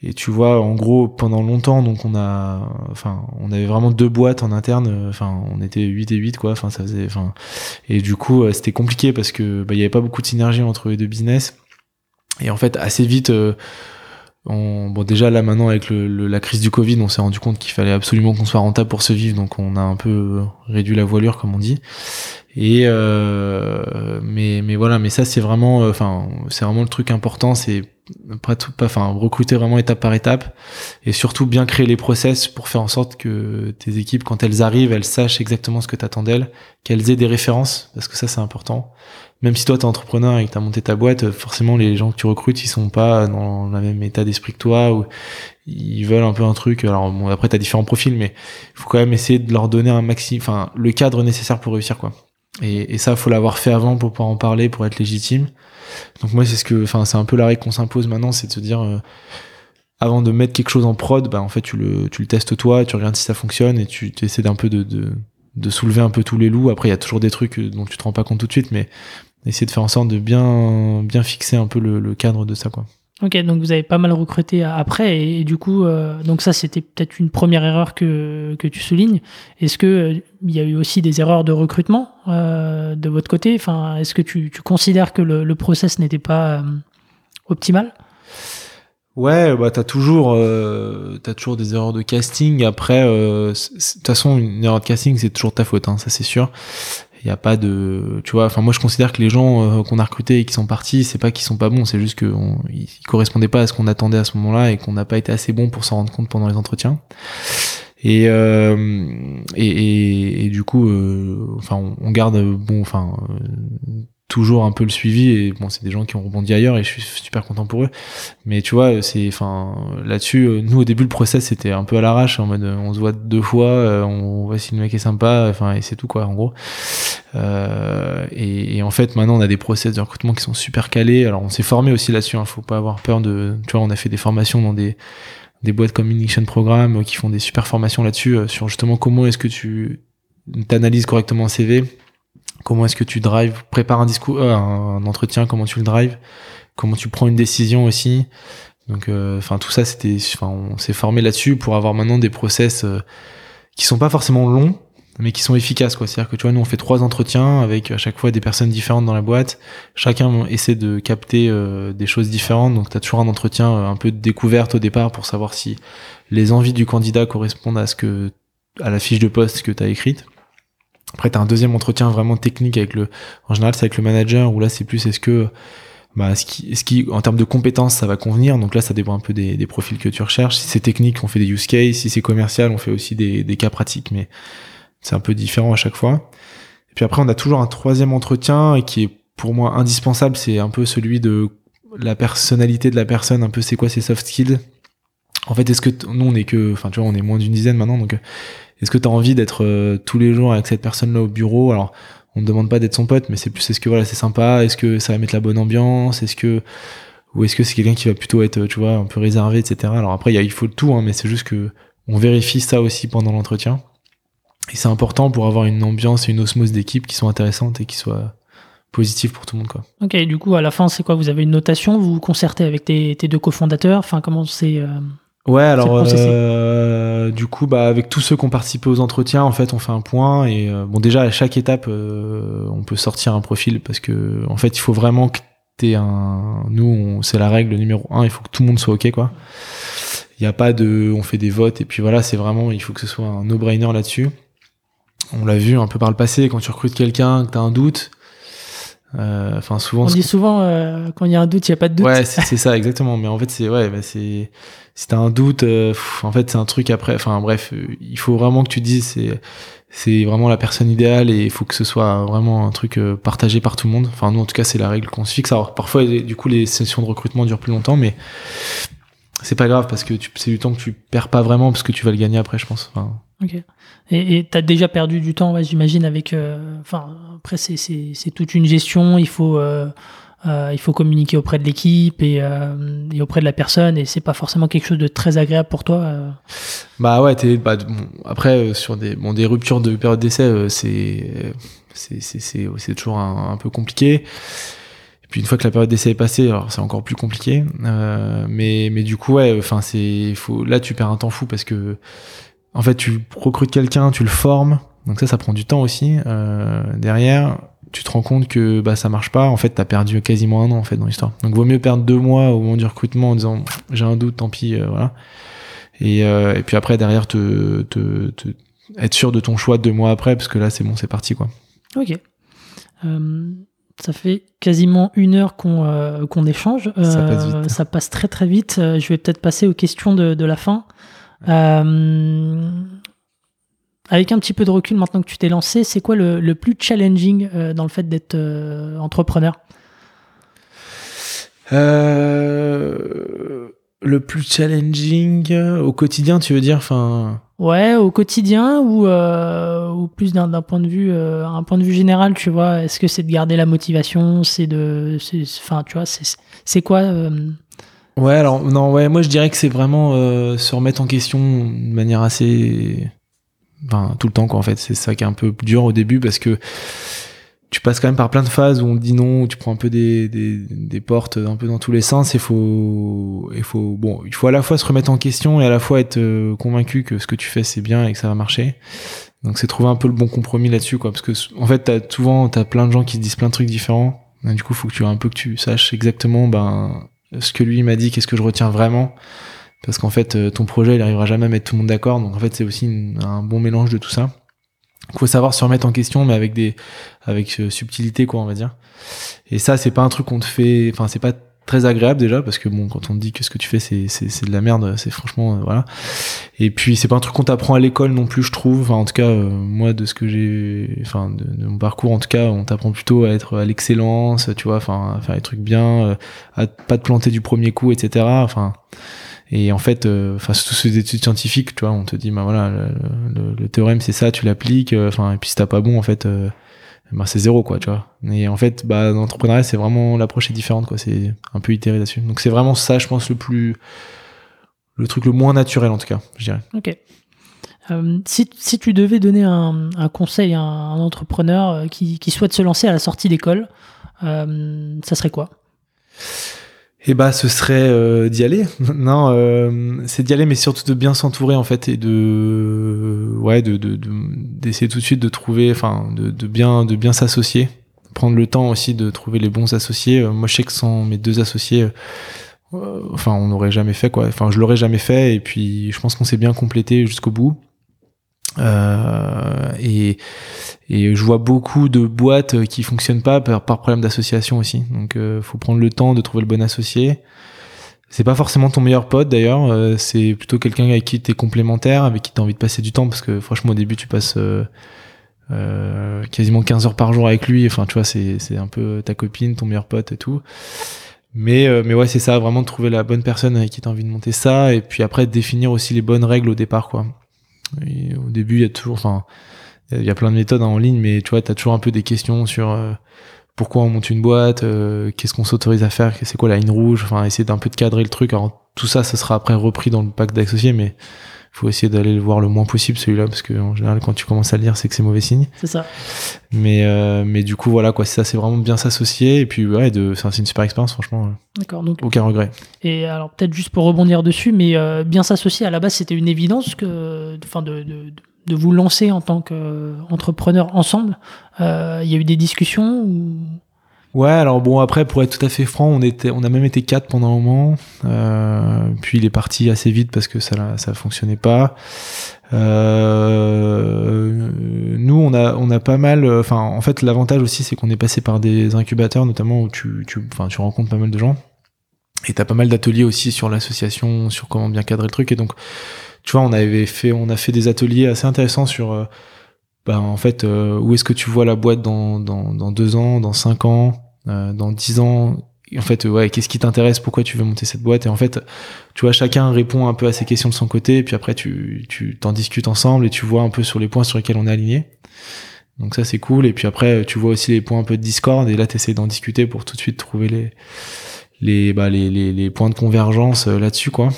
Et tu vois, en gros, pendant longtemps, donc on a, enfin, on avait vraiment deux boîtes en interne. Euh, enfin, on était 8 et 8, quoi. Enfin, ça faisait, enfin, et du coup, euh, c'était compliqué parce que, bah, il y avait pas beaucoup de synergie entre les deux business. Et en fait, assez vite, euh, on, bon, déjà là maintenant avec la crise du Covid, on s'est rendu compte qu'il fallait absolument qu'on soit rentable pour se vivre, donc on a un peu réduit la voilure, comme on dit. Et euh, mais mais voilà, mais ça c'est vraiment, enfin, c'est vraiment le truc important, c'est pas tout, pas, enfin, recruter vraiment étape par étape et surtout bien créer les process pour faire en sorte que tes équipes, quand elles arrivent, elles sachent exactement ce que t'attends d'elles, qu'elles aient des références, parce que ça, c'est important. Même si toi, t'es entrepreneur et que t'as monté ta boîte, forcément, les gens que tu recrutes, ils sont pas dans le même état d'esprit que toi ou ils veulent un peu un truc. Alors, bon, après, t'as différents profils, mais il faut quand même essayer de leur donner un maxi, enfin, le cadre nécessaire pour réussir, quoi. Et, et ça, faut l'avoir fait avant pour pouvoir en parler, pour être légitime. Donc moi, c'est ce que, enfin, c'est un peu la règle qu'on s'impose maintenant, c'est de se dire, euh, avant de mettre quelque chose en prod, bah en fait, tu le, tu le testes toi, tu regardes si ça fonctionne et tu, essaies d'un peu de, de, de soulever un peu tous les loups. Après, il y a toujours des trucs dont tu te rends pas compte tout de suite, mais essayer de faire en sorte de bien, bien fixer un peu le, le cadre de ça, quoi. Ok, donc vous avez pas mal recruté après, et, du coup, euh, donc ça c'était peut-être une première erreur que, que tu soulignes. Est-ce que euh, il y a eu aussi des erreurs de recrutement euh, de votre côté? Enfin, est-ce que tu, tu, considères que le, le process n'était pas optimal? Ouais, bah t'as toujours, euh, t'as toujours des erreurs de casting. Après, de toute façon, une erreur de casting, c'est toujours ta faute, hein, ça c'est sûr. Il y a pas de, tu vois. Enfin, moi, je considère que les gens euh, qu'on a recrutés et qui sont partis, c'est pas qu'ils sont pas bons, c'est juste qu'ils correspondaient pas à ce qu'on attendait à ce moment-là et qu'on n'a pas été assez bon pour s'en rendre compte pendant les entretiens. Et, euh, et, et, du coup, euh, enfin, on, garde bon, enfin, toujours un peu le suivi et bon c'est des gens qui ont rebondi ailleurs et je suis super content pour eux. Mais tu vois c'est enfin là-dessus euh, nous au début le process c'était un peu à l'arrache en mode on se voit deux fois euh, on voit si le mec est sympa enfin et c'est tout quoi en gros. Euh, et, et, en fait maintenant on a des process de recrutement qui sont super calés. Alors on s'est formé aussi là-dessus hein, faut pas avoir peur de tu vois on a fait des formations dans des des boîtes comme Ignition Programme qui font des super formations là-dessus sur justement comment est-ce que tu t'analyses correctement un CV Comment est-ce que tu drives, prépare un discours, euh, un entretien, comment tu le drives, comment tu prends une décision aussi. Donc, euh, enfin, tout ça, c'était, enfin, on s'est formé là-dessus pour avoir maintenant des process euh, qui sont pas forcément longs, mais qui sont efficaces, quoi. C'est-à-dire que tu vois, nous, on fait trois entretiens avec à chaque fois des personnes différentes dans la boîte. Chacun essaie de capter des choses différentes. Donc, tu as toujours un entretien un peu de découverte au départ pour savoir si les envies du candidat correspondent à ce que, à la fiche de poste que tu as écrite. Après, tu as un deuxième entretien vraiment technique avec le, en général, c'est avec le manager, où là, c'est plus est-ce que, bah, ce qui, ce qui, en termes de compétences, ça va convenir? Donc là, ça dépend un peu des, profils que tu recherches. Si c'est technique, on fait des use cases. Si c'est commercial, on fait aussi des, des cas pratiques, mais c'est un peu différent à chaque fois. Et puis après, on a toujours un troisième entretien qui est pour moi indispensable. C'est un peu celui de la personnalité de la personne, un peu c'est quoi ses soft skills? En fait, est-ce que nous on est que, enfin tu vois, on est moins d'une dizaine maintenant, donc est-ce que tu as envie d'être euh, tous les jours avec cette personne-là au bureau? Alors, on ne demande pas d'être son pote, mais c'est plus est-ce que voilà, c'est sympa? Est-ce que ça va mettre la bonne ambiance? Est-ce que ou est-ce que c'est quelqu'un qui va plutôt être, tu vois, un peu réservé, etc. Alors après, il faut tout, hein, mais c'est juste que on vérifie ça aussi pendant l'entretien. Et c'est important pour avoir une ambiance et une osmose d'équipe qui sont intéressantes et qui soient positives pour tout le monde, quoi. Ok, du coup, à la fin, c'est quoi? Vous avez une notation? Vous vous concertez avec tes, deux cofondateurs? Enfin, comment c'est euh, Ouais, alors euh, du coup, bah avec tous ceux qui ont participé aux entretiens, en fait, on fait un point et euh, bon déjà à chaque étape, euh, on peut sortir un profil parce que en fait, il faut vraiment que t'aies un. Nous, c'est la règle numéro un, il faut que tout le monde soit ok quoi. Il n'y a pas de, on fait des votes et puis voilà, c'est vraiment, il faut que ce soit un no-brainer là-dessus. On l'a vu un peu par le passé, quand tu recrutes quelqu'un, que t'as un doute, enfin souvent. On dit souvent quand il y a un doute, il y a pas de doute. Ouais, c'est ça exactement. Mais en fait, c'est ouais, bah, c'est si t'as un doute, euh, en fait, c'est un truc après. Enfin, bref, euh, il faut vraiment que tu dises c'est c'est vraiment la personne idéale et il faut que ce soit vraiment un truc euh, partagé par tout le monde. Enfin, nous, en tout cas, c'est la règle qu'on se fixe. Alors, parfois, du coup, les sessions de recrutement durent plus longtemps, mais c'est pas grave parce que c'est du temps que tu perds pas vraiment parce que tu vas le gagner après, je pense. Enfin, ok. Et t'as déjà perdu du temps, ouais, j'imagine, avec. Enfin, après, c'est toute une gestion. Il faut euh, il faut communiquer auprès de l'équipe et, euh, et, auprès de la personne et c'est pas forcément quelque chose de très agréable pour toi. Euh. Bah ouais, t'es, bah, après sur des, bon, des ruptures de période d'essai, c'est c'est c'est toujours un, peu compliqué. Puis une fois que la période d'essai est passée, alors c'est encore plus compliqué. mais mais du coup ouais, enfin c'est faut là tu perds un temps fou parce que en fait tu recrutes quelqu'un, tu le formes, donc ça ça prend du temps aussi derrière tu te rends compte que bah ça marche pas en fait t'as perdu quasiment un an en fait dans l'histoire. Donc vaut mieux perdre deux mois au moment du recrutement en disant j'ai un doute tant pis euh, voilà. Et, euh, et puis après derrière te, te, te, être sûr de ton choix deux mois après parce que là c'est bon c'est parti quoi. Ok. Euh, ça fait quasiment une heure qu'on qu'on échange. Ça passe, vite. ça passe très très vite. Je vais peut-être passer aux questions de, de la fin. Avec un petit peu de recul maintenant que tu t'es lancé, c'est quoi le, plus challenging euh, dans le fait d'être euh, entrepreneur? Euh, Le plus challenging au quotidien, tu veux dire? Enfin... Ouais, au quotidien ou, ou plus d'un point de vue un point de vue général, tu vois? Est-ce que c'est de garder la motivation? C'est de, enfin, tu vois, c'est quoi Ouais, alors non, ouais, moi je dirais que c'est vraiment se remettre en question de manière assez Enfin, tout le temps, quoi, en fait. C'est ça qui est un peu dur au début parce que tu passes quand même par plein de phases où on te dit non, où tu prends un peu des, des, des portes un peu dans tous les sens. Il faut, il faut, bon, il faut à la fois se remettre en question et à la fois être euh, convaincu que ce que tu fais c'est bien et que ça va marcher. Donc c'est trouver un peu le bon compromis là-dessus, quoi. Parce que en fait, t'as souvent t'as plein de gens qui te disent plein de trucs différents. Et du coup, faut que tu un peu que tu saches exactement ben ce que lui m'a dit, qu'est-ce que je retiens vraiment. Parce qu'en fait, euh, ton projet, il arrivera jamais à mettre tout le monde d'accord. Donc en fait, c'est aussi un bon mélange de tout ça. Il faut savoir se remettre en question, mais avec des, avec euh, subtilité, quoi, on va dire. Et ça, c'est pas un truc qu'on te fait, enfin, c'est pas très agréable déjà parce que bon quand on te dit que ce que tu fais c'est c'est de la merde c'est franchement euh, voilà. Et puis c'est pas un truc qu'on t'apprend à l'école non plus je trouve. Enfin, en tout cas euh, moi de ce que j'ai enfin de, mon parcours en tout cas on t'apprend plutôt à être à l'excellence tu vois enfin à faire les trucs bien à pas te planter du premier coup etc enfin et en fait, euh, enfin, tous ces études scientifiques, tu vois, on te dit, bah voilà, le, théorème c'est ça, tu l'appliques, euh, enfin, et puis si t'as pas bon, en fait, euh, bah, c'est zéro, quoi, tu vois. Et en fait, bah, l'entrepreneuriat, c'est vraiment l'approche est différente, quoi. C'est un peu itéré là-dessus. Donc c'est vraiment ça, je pense, le plus, le truc le moins naturel, en tout cas, je dirais. Ok. Si, si, tu devais donner un, un conseil à un, entrepreneur qui, qui, souhaite se lancer à la sortie d'école, ça serait quoi? Eh bah ce serait euh, d'y aller. non, euh, c'est d'y aller, mais surtout de bien s'entourer en fait et de ouais de d'essayer de, tout de suite de trouver, enfin de, de bien de bien s'associer, prendre le temps aussi de trouver les bons associés. Euh, moi je sais que sans mes deux associés, enfin on n'aurait jamais fait quoi. Enfin je l'aurais jamais fait et puis je pense qu'on s'est bien complété jusqu'au bout. Euh, et, et je vois beaucoup de boîtes qui fonctionnent pas par, problème d'association aussi. Donc, euh, faut prendre le temps de trouver le bon associé. C'est pas forcément ton meilleur pote d'ailleurs, euh, c'est plutôt quelqu'un avec qui t'es complémentaire, avec qui t'as envie de passer du temps, parce que franchement au début tu passes euh, euh quasiment 15 heures par jour avec lui, enfin tu vois c'est c'est un peu ta copine, ton meilleur pote et tout. Mais mais ouais c'est ça, vraiment de trouver la bonne personne avec qui t'as envie de monter ça, et puis après définir aussi les bonnes règles au départ quoi. Au début il y a toujours, enfin il y a plein de méthodes en ligne, mais tu vois, tu as toujours un peu des questions sur euh, pourquoi on monte une boîte, euh, qu'est-ce qu'on s'autorise à faire, c'est quoi la ligne rouge, enfin essayer d'un peu de cadrer le truc. Alors tout ça, ça sera après repris dans le pack d'associés, mais faut essayer d'aller le voir le moins possible celui-là, parce que en général, quand tu commences à le lire, c'est que c'est mauvais signe. C'est ça. Mais euh, mais du coup, voilà quoi, ça, c'est vraiment bien s'associer, et puis ouais, de, c'est une super expérience, franchement. D'accord. Donc aucun regret. Et alors peut-être juste pour rebondir dessus, mais bien s'associer à la base, c'était une évidence que, enfin de, de de vous lancer en tant qu'entrepreneur ensemble euh, Il y a eu des discussions Ouais, alors bon, après, pour être tout à fait franc, on, était, on a même été quatre pendant un moment. Euh, puis il est parti assez vite parce que ça ça fonctionnait pas. Euh, nous, on a, on a pas mal. Enfin, en fait, l'avantage aussi, c'est qu'on est passé par des incubateurs, notamment où tu, tu, tu rencontres pas mal de gens. Et t'as pas mal d'ateliers aussi sur l'association, sur comment bien cadrer le truc. Et donc, tu vois, on avait fait, on a fait des ateliers assez intéressants sur, euh, bah, en fait, euh, où est-ce que tu vois la boîte dans, dans, dans deux ans, dans cinq ans, dans dix ans. en fait, ouais, qu'est-ce qui t'intéresse? Pourquoi tu veux monter cette boîte? Et en fait, tu vois, chacun répond un peu à ces questions de son côté, et puis après, tu, tu t'en discutes ensemble et tu vois un peu sur les points sur lesquels on est aligné. Donc ça, c'est cool. Et puis après, tu vois aussi les points un peu de discorde, et là, tu essaies d'en discuter pour tout de suite trouver les, les, bah, les, les, les points de convergence là-dessus, quoi.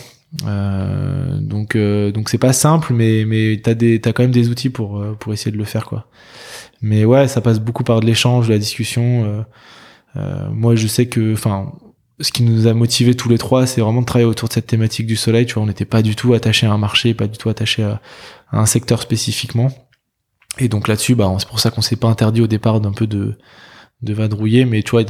Euh, donc euh, donc c'est pas simple, mais mais t'as des t'as quand même des outils pour euh, pour essayer de le faire quoi. Mais ouais, ça passe beaucoup par de l'échange, de la discussion. Moi, je sais que enfin ce qui nous a motivés tous les trois, c'est vraiment de travailler autour de cette thématique du soleil. Tu vois, on n'était pas du tout attaché à un marché, pas du tout attaché à, un secteur spécifiquement. Et donc là-dessus, bah, c'est pour ça qu'on s'est pas interdit au départ d'un peu de, de vadrouiller, mais tu vois,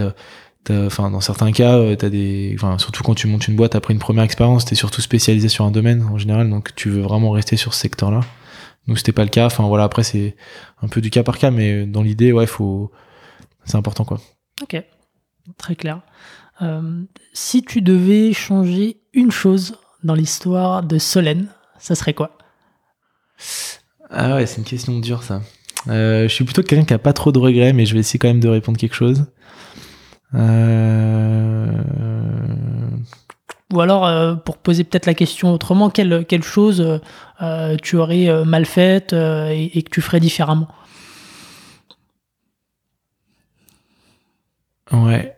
enfin dans certains cas euh, t'as des enfin surtout quand tu montes une boîte après une première expérience t'es surtout spécialisé sur un domaine en général. Donc tu veux vraiment rester sur ce secteur là nous c'était pas le cas. Enfin voilà après c'est un peu du cas par cas. Mais dans l'idée ouais faut c'est important quoi ok. Très clair. Euh, si tu devais changer une chose dans l'histoire de Solène ça serait quoi? Ah ouais c'est une question dure ça. Euh, je suis plutôt quelqu'un qui a pas trop de regrets mais je vais essayer quand même de répondre quelque chose. Euh... Ou alors, euh, pour poser peut-être la question autrement, quelle, quelle chose tu aurais mal faite et, et, que tu ferais différemment? Ouais.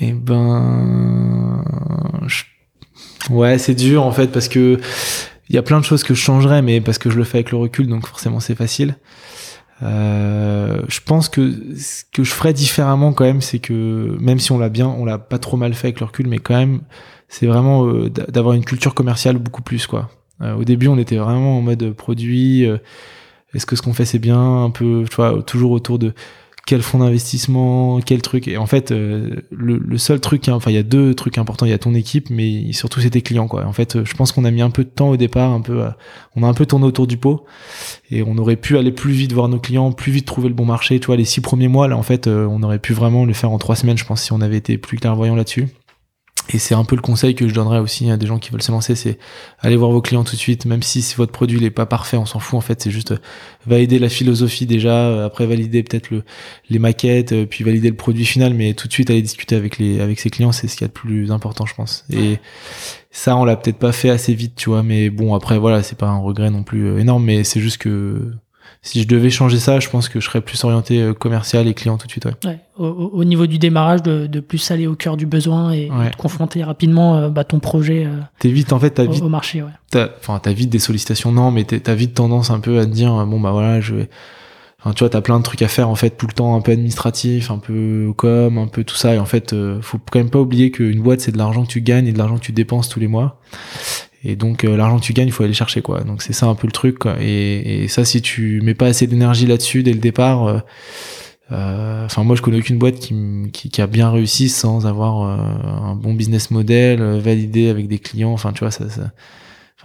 Et eh ben. Ouais, c'est dur en fait parce que il y a plein de choses que je changerais, mais parce que je le fais avec le recul, donc forcément c'est facile. Euh, je pense que ce que je ferais différemment quand même, c'est que même si on l'a bien, on l'a pas trop mal fait avec le recul, mais quand même, c'est vraiment euh, d'avoir une culture commerciale beaucoup plus quoi. Euh, au début, on était vraiment en mode produit. Euh, est-ce que ce qu'on fait c'est bien Un peu, tu vois, toujours autour de quel fonds d'investissement, quel truc. Et en fait, euh, le, seul truc, enfin, il y a deux trucs importants. Il y a ton équipe, mais surtout c'est tes clients, quoi. En fait, je pense qu'on a mis un peu de temps au départ, un peu, on a un peu tourné autour du pot, et on aurait pu aller plus vite voir nos clients, plus vite trouver le bon marché. Tu vois, les six premiers mois, là, en fait, on aurait pu vraiment le faire en trois semaines, je pense, si on avait été plus clairvoyant là-dessus. Et c'est un peu le conseil que je donnerais aussi à des gens qui veulent se lancer, c'est aller voir vos clients tout de suite, même si votre produit n'est pas parfait, on s'en fout en fait, c'est juste euh, valider la philosophie déjà, euh, après valider peut-être le, les maquettes, euh, puis valider le produit final, mais tout de suite aller discuter avec les avec ses clients, c'est ce qui est le plus important, je pense. Et ça, on l'a peut-être pas fait assez vite, tu vois, mais bon après voilà, c'est pas un regret non plus énorme, mais c'est juste que si je devais changer ça, je pense que je serais plus orienté euh, commercial et client tout de suite. Ouais. Au, niveau du démarrage, de, plus aller au cœur du besoin et de confronter rapidement euh, bah, ton projet euh, T'es vite, en fait, as vite, au marché. Ouais. T'as, enfin, t'as vite des sollicitations, non, mais t'as vite tendance un peu à te dire, bon, bah voilà, je vais. Enfin, tu vois, t'as plein de trucs à faire en fait tout le temps, un peu administratif, un peu com, un peu tout ça. Et en fait, faut quand même pas oublier qu'une boîte c'est de l'argent que tu gagnes et de l'argent que tu dépenses tous les mois. Et donc euh, l'argent que tu gagnes, il faut aller chercher quoi. Donc c'est ça un peu le truc. Quoi. Et, et, ça, si tu mets pas assez d'énergie là-dessus dès le départ, euh, euh, enfin moi je connais aucune boîte qui, qui, qui, a bien réussi sans avoir un bon business model validé avec des clients. Enfin tu vois ça, ça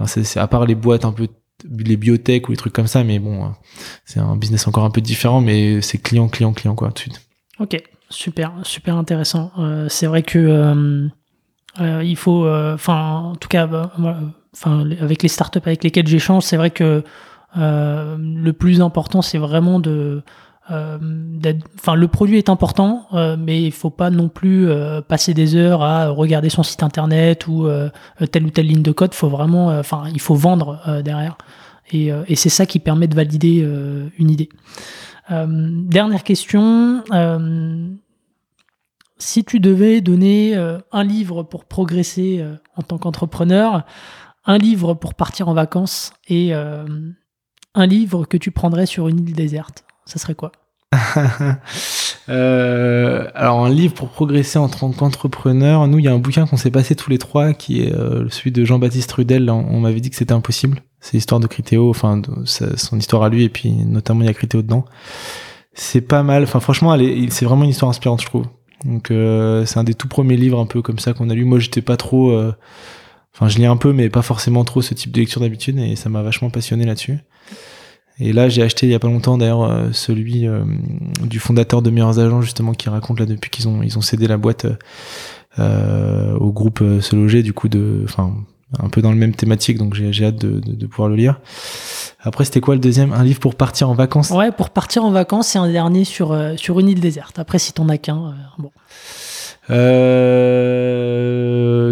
c'est à part les boîtes un peu les biotech ou les trucs comme ça, mais bon c'est un business encore un peu différent, mais c'est client client client quoi tout de suite. Ok super super intéressant. c'est vrai que euh, il faut, euh, enfin, en tout cas, bah, avec les startups avec lesquelles j'échange, c'est vrai que euh, le plus important, c'est vraiment de enfin le produit est important mais il faut pas non plus passer des heures à regarder son site internet ou telle ou telle ligne de code. Faut vraiment enfin il faut vendre derrière. Et, et c'est ça qui permet de valider une idée. Dernière question si tu devais donner euh, un livre pour progresser euh, en tant qu'entrepreneur, un livre pour partir en vacances et euh, un livre que tu prendrais sur une île déserte, ça serait quoi? Alors un livre pour progresser en tant qu'entrepreneur, nous il y a un bouquin qu'on s'est passé tous les trois qui est celui de Jean-Baptiste Rudel. On, m'avait dit que c'était impossible. C'est l'histoire de Critéo, enfin son histoire à lui et puis notamment il y a Critéo dedans. C'est pas mal. Enfin franchement, c'est vraiment une histoire inspirante je trouve. Donc euh, c'est un des tout premiers livres un peu comme ça qu'on a lu. Moi j'étais pas trop, euh, enfin je lis un peu mais pas forcément trop ce type de lecture d'habitude et ça m'a vachement passionné là-dessus. Et là j'ai acheté il y a pas longtemps d'ailleurs euh, celui du fondateur de Meilleurs Agents justement qui raconte là depuis qu'ils ont ils ont cédé la boîte au groupe Se Loger du coup de, enfin un peu dans le même thématique donc j'ai hâte de, de, de pouvoir le lire. Après, c'était quoi le deuxième? Un livre pour partir en vacances? Ouais, pour partir en vacances et un dernier sur, euh, sur une île déserte. Après, si t'en as qu'un, euh, bon. Euh,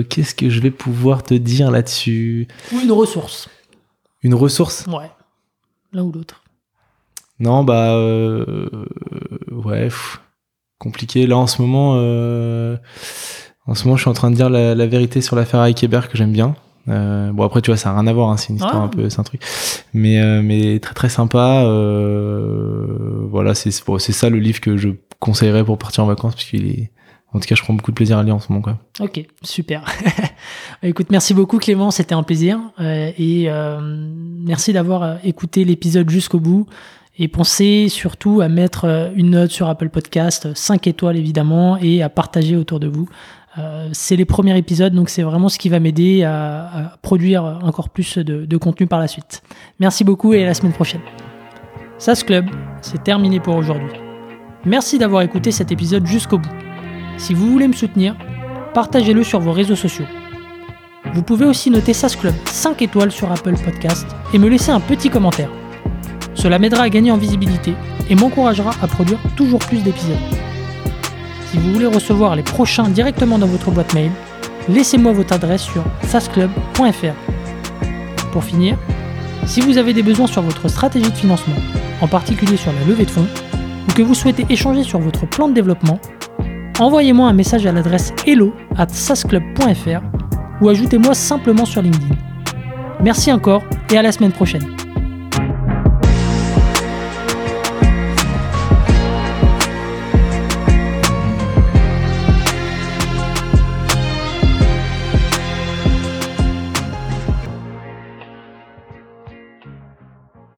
qu'est-ce que je vais pouvoir te dire là-dessus? Ou une ressource. Une ressource? Ouais. L'un ou l'autre. Non, bah. ouais. compliqué. Là, en ce moment. en ce moment, je suis en train de dire la, la vérité sur l'affaire Eikeberg que j'aime bien. Euh, bon après tu vois ça a rien à voir, hein, c'est une histoire ah. un peu, c'est un truc, mais euh, mais très très sympa. Euh, voilà c'est c'est ça le livre que je conseillerais pour partir en vacances parce qu'il est, en tout cas je prends beaucoup de plaisir à lire en ce moment quoi. Ok super. Écoute merci beaucoup Clément, c'était un plaisir et merci d'avoir écouté l'épisode jusqu'au bout. Et pensez surtout à mettre une note sur Apple Podcast, 5 étoiles évidemment, et à partager autour de vous. Euh, c'est les premiers épisodes, donc c'est vraiment ce qui va m'aider à, produire encore plus de, contenu par la suite. Merci beaucoup et à la semaine prochaine. SAS Club, c'est terminé pour aujourd'hui. Merci d'avoir écouté cet épisode jusqu'au bout. Si vous voulez me soutenir, partagez-le sur vos réseaux sociaux. Vous pouvez aussi noter SAS Club 5 étoiles sur Apple Podcast et me laisser un petit commentaire. Cela m'aidera à gagner en visibilité et m'encouragera à produire toujours plus d'épisodes. Si vous voulez recevoir les prochains directement dans votre boîte mail, laissez-moi votre adresse sur sasclub.fr. Pour finir, si vous avez des besoins sur votre stratégie de financement, en particulier sur la levée de fonds, ou que vous souhaitez échanger sur votre plan de développement, envoyez-moi un message à l'adresse hello at sasclub.fr ou ajoutez-moi simplement sur LinkedIn. Merci encore et à la semaine prochaine.